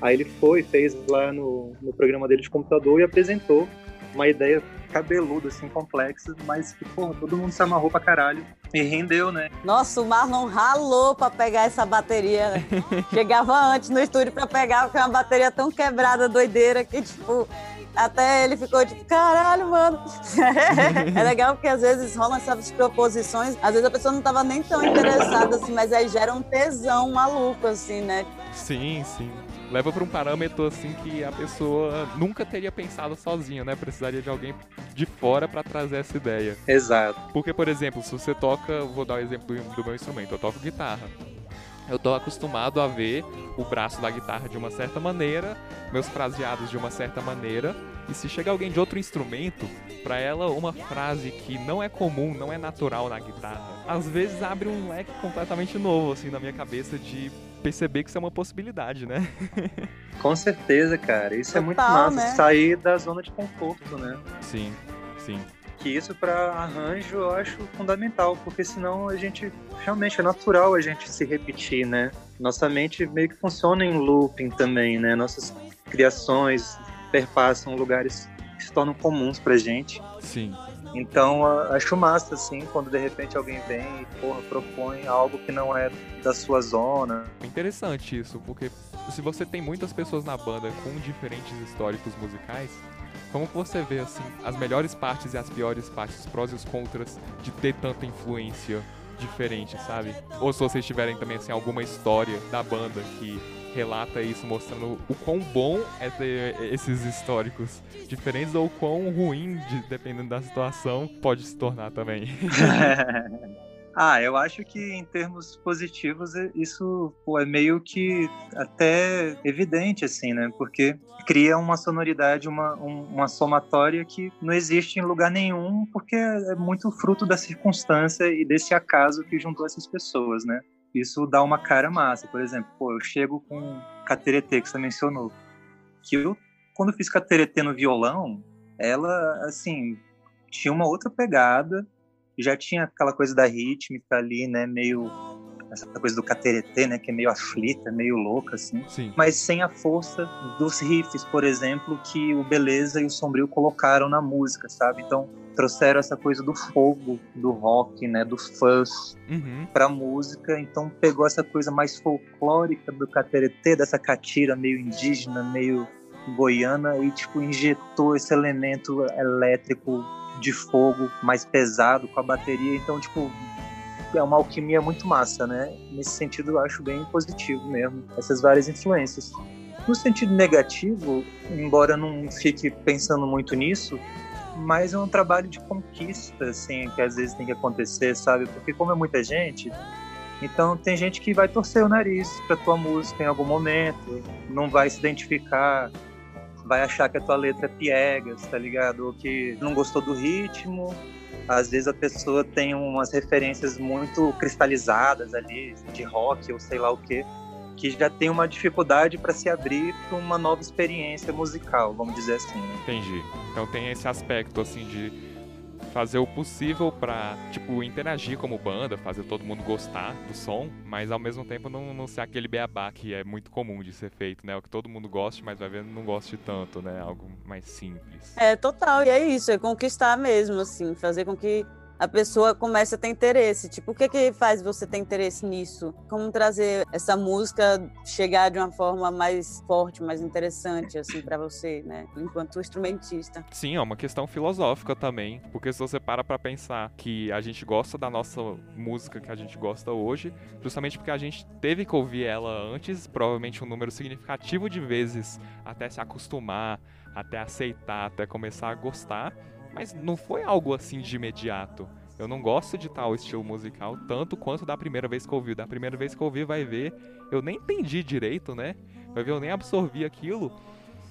Aí ele foi, fez lá no, no programa dele de computador e apresentou uma ideia cabeluda, assim, complexa, mas que, porra, todo mundo se amarrou pra caralho e rendeu, né? Nossa, o Marlon ralou pra pegar essa bateria. Né? Chegava antes no estúdio pra pegar, porque é uma bateria tão quebrada, doideira, que, tipo, até ele ficou tipo, caralho, mano. é legal porque às vezes rolam essas proposições, às vezes a pessoa não tava nem tão interessada assim, mas aí gera um tesão maluco, assim, né? Sim, sim. Leva para um parâmetro assim que a pessoa nunca teria pensado sozinha, né? Precisaria de alguém de fora para trazer essa ideia. Exato. Porque, por exemplo, se você toca, vou dar o um exemplo do, meu instrumento, eu toco guitarra eu tô acostumado a ver o braço da guitarra de uma certa maneira, meus fraseados de uma certa maneira, e se chega alguém de outro instrumento, para ela uma frase que não é comum, não é natural na guitarra, às vezes abre um leque completamente novo assim na minha cabeça de perceber que isso é uma possibilidade, né? Com certeza, cara. Isso Total, é muito massa, né? sair da zona de conforto, né? Sim, sim que isso para arranjo eu acho fundamental, porque senão a gente realmente é natural a gente se repetir, né? Nossa mente meio que funciona em looping também, né? Nossas criações perpassam lugares que se tornam comuns pra gente. Sim. Então, acho massa, assim, quando de repente alguém vem e, porra, propõe algo que não é da sua zona. Interessante isso, porque se você tem muitas pessoas na banda com diferentes históricos musicais, como você vê, assim, as melhores partes e as piores partes, os prós e os contras de ter tanta influência diferente, sabe? Ou se vocês tiverem também, assim, alguma história da banda que relata isso, mostrando o quão bom é ter esses históricos diferentes ou quão ruim, de, dependendo da situação, pode se tornar também. Ah, eu acho que em termos positivos isso pô, é meio que até evidente, assim, né? Porque cria uma sonoridade, uma, uma somatória que não existe em lugar nenhum, porque é muito fruto da circunstância e desse acaso que juntou essas pessoas, né? Isso dá uma cara massa. Por exemplo, pô, eu chego com cateretê que você mencionou, que eu, quando fiz cateretê no violão, ela, assim, tinha uma outra pegada, já tinha aquela coisa da rítmica ali, né, meio essa coisa do cateretê, né, que é meio aflita, meio louca, assim. Sim. Mas sem a força dos riffs, por exemplo, que o Beleza e o Sombrio colocaram na música, sabe? Então, trouxeram essa coisa do fogo, do rock, né, do fuzz Uhum. pra música, então pegou essa coisa mais folclórica do cateretê, dessa catira meio indígena, meio goiana e tipo injetou esse elemento elétrico de fogo mais pesado com a bateria, então tipo é uma alquimia muito massa, né? Nesse sentido eu acho bem positivo mesmo, essas várias influências. No sentido negativo, embora não fique pensando muito nisso, mas é um trabalho de conquista, assim, que às vezes tem que acontecer, sabe? Porque como é muita gente, então tem gente que vai torcer o nariz pra tua música em algum momento, não vai se identificar, vai achar que a tua letra é piegas, tá ligado? Ou que não gostou do ritmo. Às vezes a pessoa tem umas referências muito cristalizadas ali, de rock ou sei lá o quê, que já tem uma dificuldade para se abrir para uma nova experiência musical, vamos dizer assim. né? Entendi. Então tem esse aspecto assim de fazer o possível pra, tipo, interagir como banda, fazer todo mundo gostar do som, mas ao mesmo tempo não, não ser aquele beabá que é muito comum de ser feito, né? O que todo mundo goste, mas vai ver não goste tanto, né? Algo mais simples. É, total, e é isso, é conquistar mesmo, assim, fazer com que a pessoa comece a ter interesse. Tipo, o que que faz você ter interesse nisso? Como trazer essa música chegar de uma forma mais forte, mais interessante, assim, para você, né? Enquanto instrumentista. Sim, é uma questão filosófica também, porque se você para pra pensar que a gente gosta da nossa música que a gente gosta hoje, justamente porque a gente teve que ouvir ela antes, provavelmente um número significativo de vezes até se acostumar, até aceitar, até começar a gostar, mas não foi algo assim de imediato. Eu não gosto de tal estilo musical tanto quanto da primeira vez que eu ouvi. Da primeira vez que eu ouvi, vai ver, eu nem entendi direito, né? Vai ver, eu nem absorvi aquilo.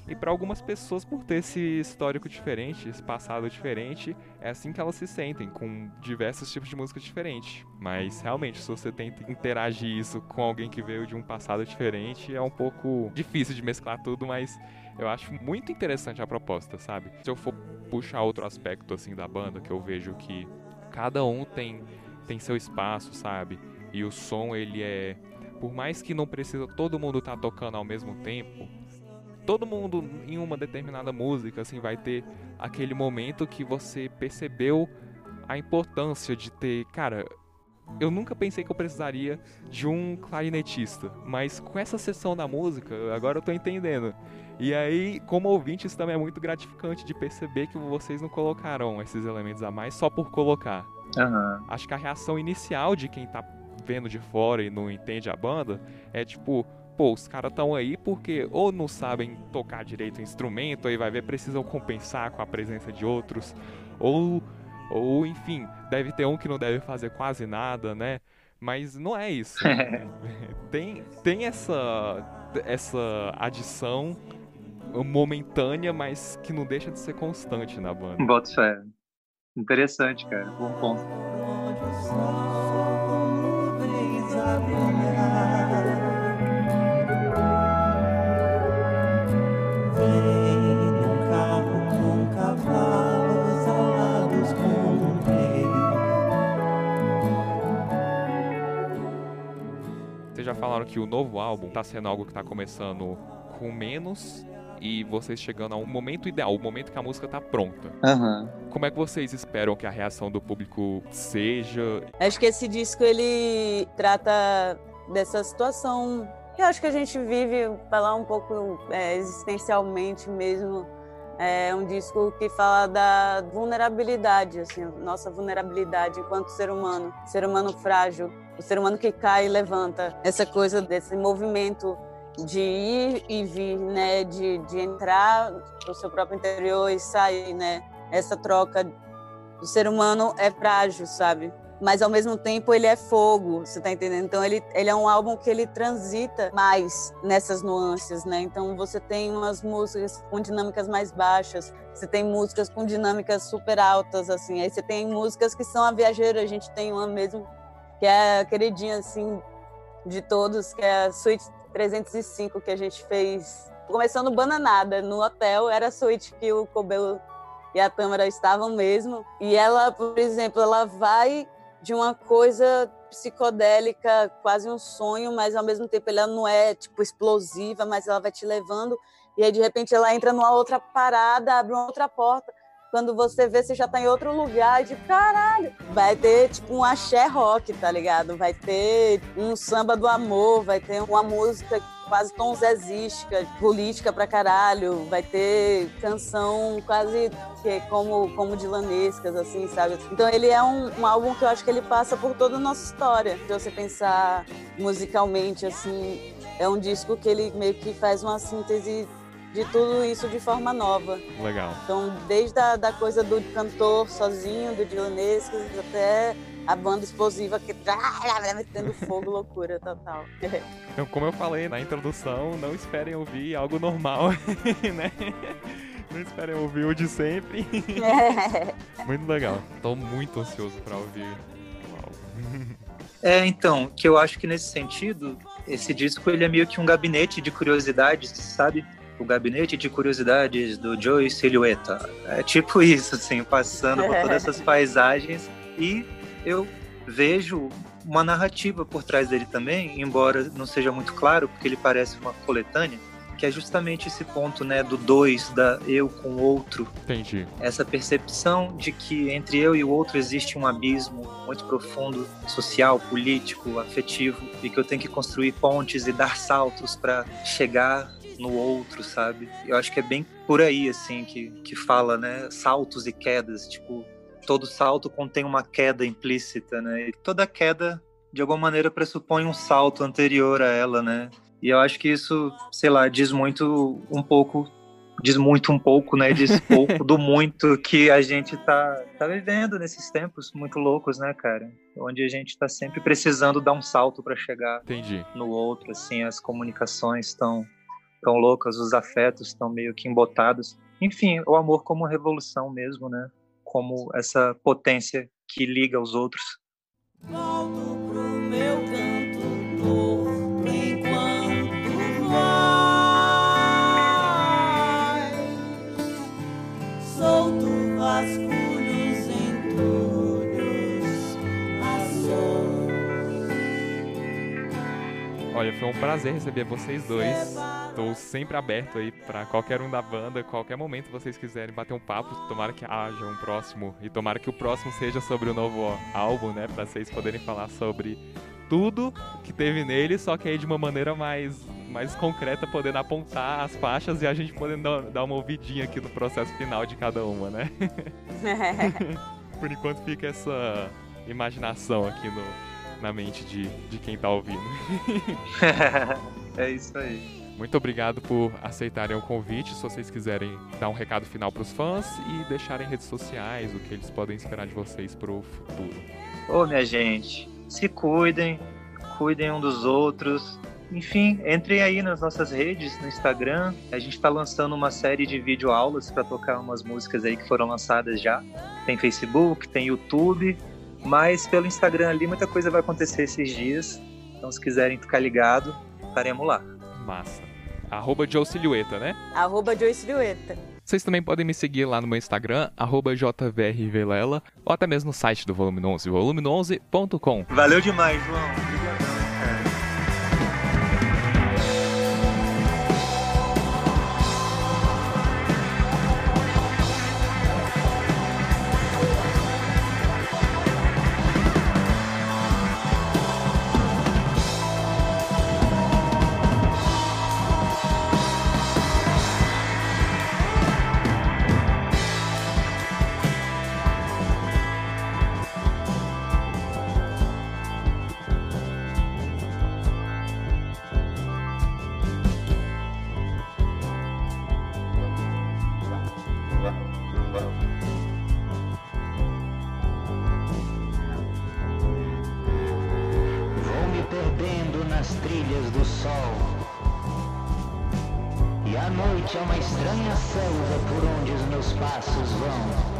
E para algumas pessoas, por ter esse histórico diferente, esse passado diferente, é assim que elas se sentem, com diversos tipos de música diferentes. Mas realmente, se você tenta interagir isso com alguém que veio de um passado diferente, é um pouco difícil de mesclar tudo, mas eu acho muito interessante a proposta, sabe? Se eu for puxar outro aspecto assim da banda, que eu vejo que cada um tem tem seu espaço, sabe? E o som ele é por mais que não precisa todo mundo estar tocando ao mesmo tempo, todo mundo em uma determinada música assim vai ter aquele momento que você percebeu a importância de ter, cara, eu nunca pensei que eu precisaria de um clarinetista, mas com essa sessão da música, agora eu tô entendendo. E aí, como ouvinte, isso também é muito gratificante de perceber que vocês não colocaram esses elementos a mais só por colocar. Aham. Acho que a reação inicial de quem tá vendo de fora e não entende a banda é tipo, pô, os caras estão aí porque ou não sabem tocar direito o instrumento, aí vai ver, precisam compensar com a presença de outros, ou, ou enfim, deve ter um que não deve fazer quase nada, né? Mas não é isso. tem, tem essa, essa adição momentânea, mas que não deixa de ser constante na banda. Boto fé. Interessante, cara. Bom ponto. Falaram que o novo álbum tá sendo algo que tá começando com menos e vocês chegando a um momento ideal, o momento que a música tá pronta. Aham. Como é que vocês esperam que a reação do público seja? Acho que esse disco ele trata dessa situação que eu acho que a gente vive, falar um pouco é, existencialmente mesmo. É um disco que fala da vulnerabilidade, assim, nossa vulnerabilidade enquanto ser humano, ser humano frágil, o ser humano que cai e levanta. Essa coisa desse movimento de ir e vir, né, de, de entrar no seu próprio interior e sair, né? Essa troca o ser humano é frágil, sabe? Mas ao mesmo tempo ele é fogo, você tá entendendo? Então ele, ele é um álbum que ele transita mais nessas nuances, né? Então você tem umas músicas com dinâmicas mais baixas, você tem músicas com dinâmicas super altas, assim. Aí você tem músicas que são a viajeira, a gente tem uma mesmo que é a queridinha, assim, de todos, que é a Suite 305 que a gente fez. Começando bananada no hotel, era a suíte que o Cobelo e a Tâmara estavam mesmo. E ela, por exemplo, ela vai de uma coisa psicodélica, quase um sonho, mas ao mesmo tempo ela não é tipo explosiva, mas ela vai te levando e aí de repente ela entra numa outra parada, abre uma outra porta. Quando você vê, você já tá em outro lugar, de caralho. Vai ter tipo um axé rock, tá ligado? Vai ter um samba do amor, vai ter uma música quase tom zezística, política pra caralho, vai ter canção quase que como, como dilanescas, assim, sabe? Então ele é um, um, álbum que eu acho que ele passa por toda a nossa história. Se você pensar musicalmente, assim, é um disco que ele meio que faz uma síntese de tudo isso de forma nova. Legal. Então, desde a da coisa do cantor sozinho, do dilanescas, até a banda explosiva que tá metendo fogo, loucura total. Então, como eu falei na introdução, não esperem ouvir algo normal, né? Não esperem ouvir o de sempre. É. Muito legal. Tô muito ansioso para ouvir o álbum. É, então, que eu acho que nesse sentido, esse disco ele é meio que um gabinete de curiosidades, sabe? O gabinete de curiosidades do Joey Silhueta. É tipo isso, assim, passando por todas essas paisagens e eu vejo uma narrativa por trás dele também, embora não seja muito claro, porque ele parece uma coletânea, que é justamente esse ponto, né, do dois, da eu com o outro. Entendi. Essa percepção de que entre eu e o outro existe um abismo muito profundo, social, político, afetivo, e que eu tenho que construir pontes e dar saltos para chegar no outro, sabe? Eu acho que é bem por aí, assim, que, que fala, né? Saltos e quedas, tipo, todo salto contém uma queda implícita, né? E toda queda, de alguma maneira, pressupõe um salto anterior a ela, né? E eu acho que isso, sei lá, diz muito um pouco, diz muito um pouco, né? Diz pouco do muito que a gente tá, tá vivendo nesses tempos muito loucos, né, cara? Onde a gente tá sempre precisando dar um salto para chegar Entendi. no outro, assim, as comunicações estão tão loucas, os afetos estão meio que embotados. Enfim, o amor como revolução mesmo, né? como essa potência que liga os outros. Volto pro meu canto torto enquanto vai. Solto vasculhos entulhos a Olha, foi um prazer receber vocês dois. Estou sempre aberto aí para qualquer um da banda, qualquer momento vocês quiserem bater um papo. Tomara que haja um próximo e tomara que o próximo seja sobre o novo álbum, né? Para vocês poderem falar sobre tudo que teve nele, só que aí de uma maneira mais, mais concreta, podendo apontar as faixas e a gente podendo dar uma ouvidinha aqui no processo final de cada uma, né? Por enquanto fica essa imaginação aqui no, na mente de, de quem tá ouvindo. é isso aí. Muito obrigado por aceitarem o convite. Se vocês quiserem dar um recado final para os fãs e deixarem redes sociais, o que eles podem esperar de vocês para o futuro. Ô, minha gente, se cuidem, cuidem um dos outros. Enfim, entrem aí nas nossas redes, no Instagram. A gente está lançando uma série de videoaulas para tocar umas músicas aí que foram lançadas já. Tem Facebook, tem YouTube, mas pelo Instagram ali muita coisa vai acontecer esses dias. Então, se quiserem ficar ligado, estaremos lá. Massa. Arroba Joe Silhueta, né? Arroba Joe Silhueta. Vocês também podem me seguir lá no meu Instagram, arroba jvrvelela, ou até mesmo no site do Volume 11, volume11.com. Valeu demais, João. caminhos Vou me perdendo nas trilhas do sol. E a noite é uma estranha selva por onde os meus passos vão.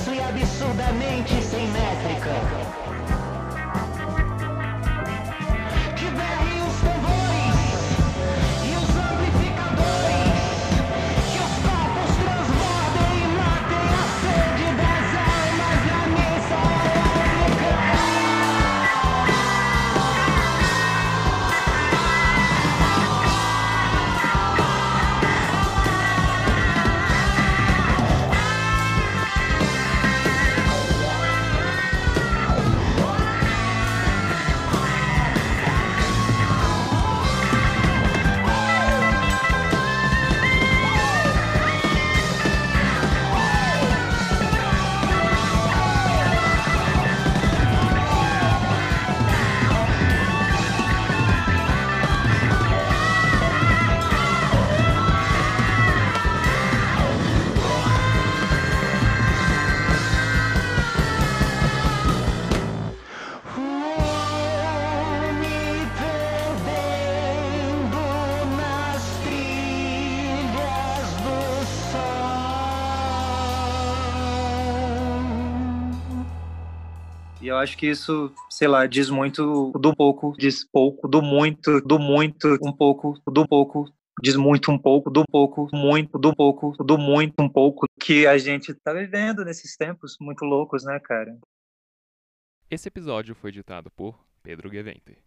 Intenso e absurdamente sem métrica. Acho que isso, sei lá, diz muito do pouco, diz pouco, do muito, do muito, um pouco, do pouco, diz muito um pouco, do pouco, muito, do pouco, do muito, um pouco, que a gente tá vivendo nesses tempos muito loucos, né, cara? Esse episódio foi editado por Pedro Guevente.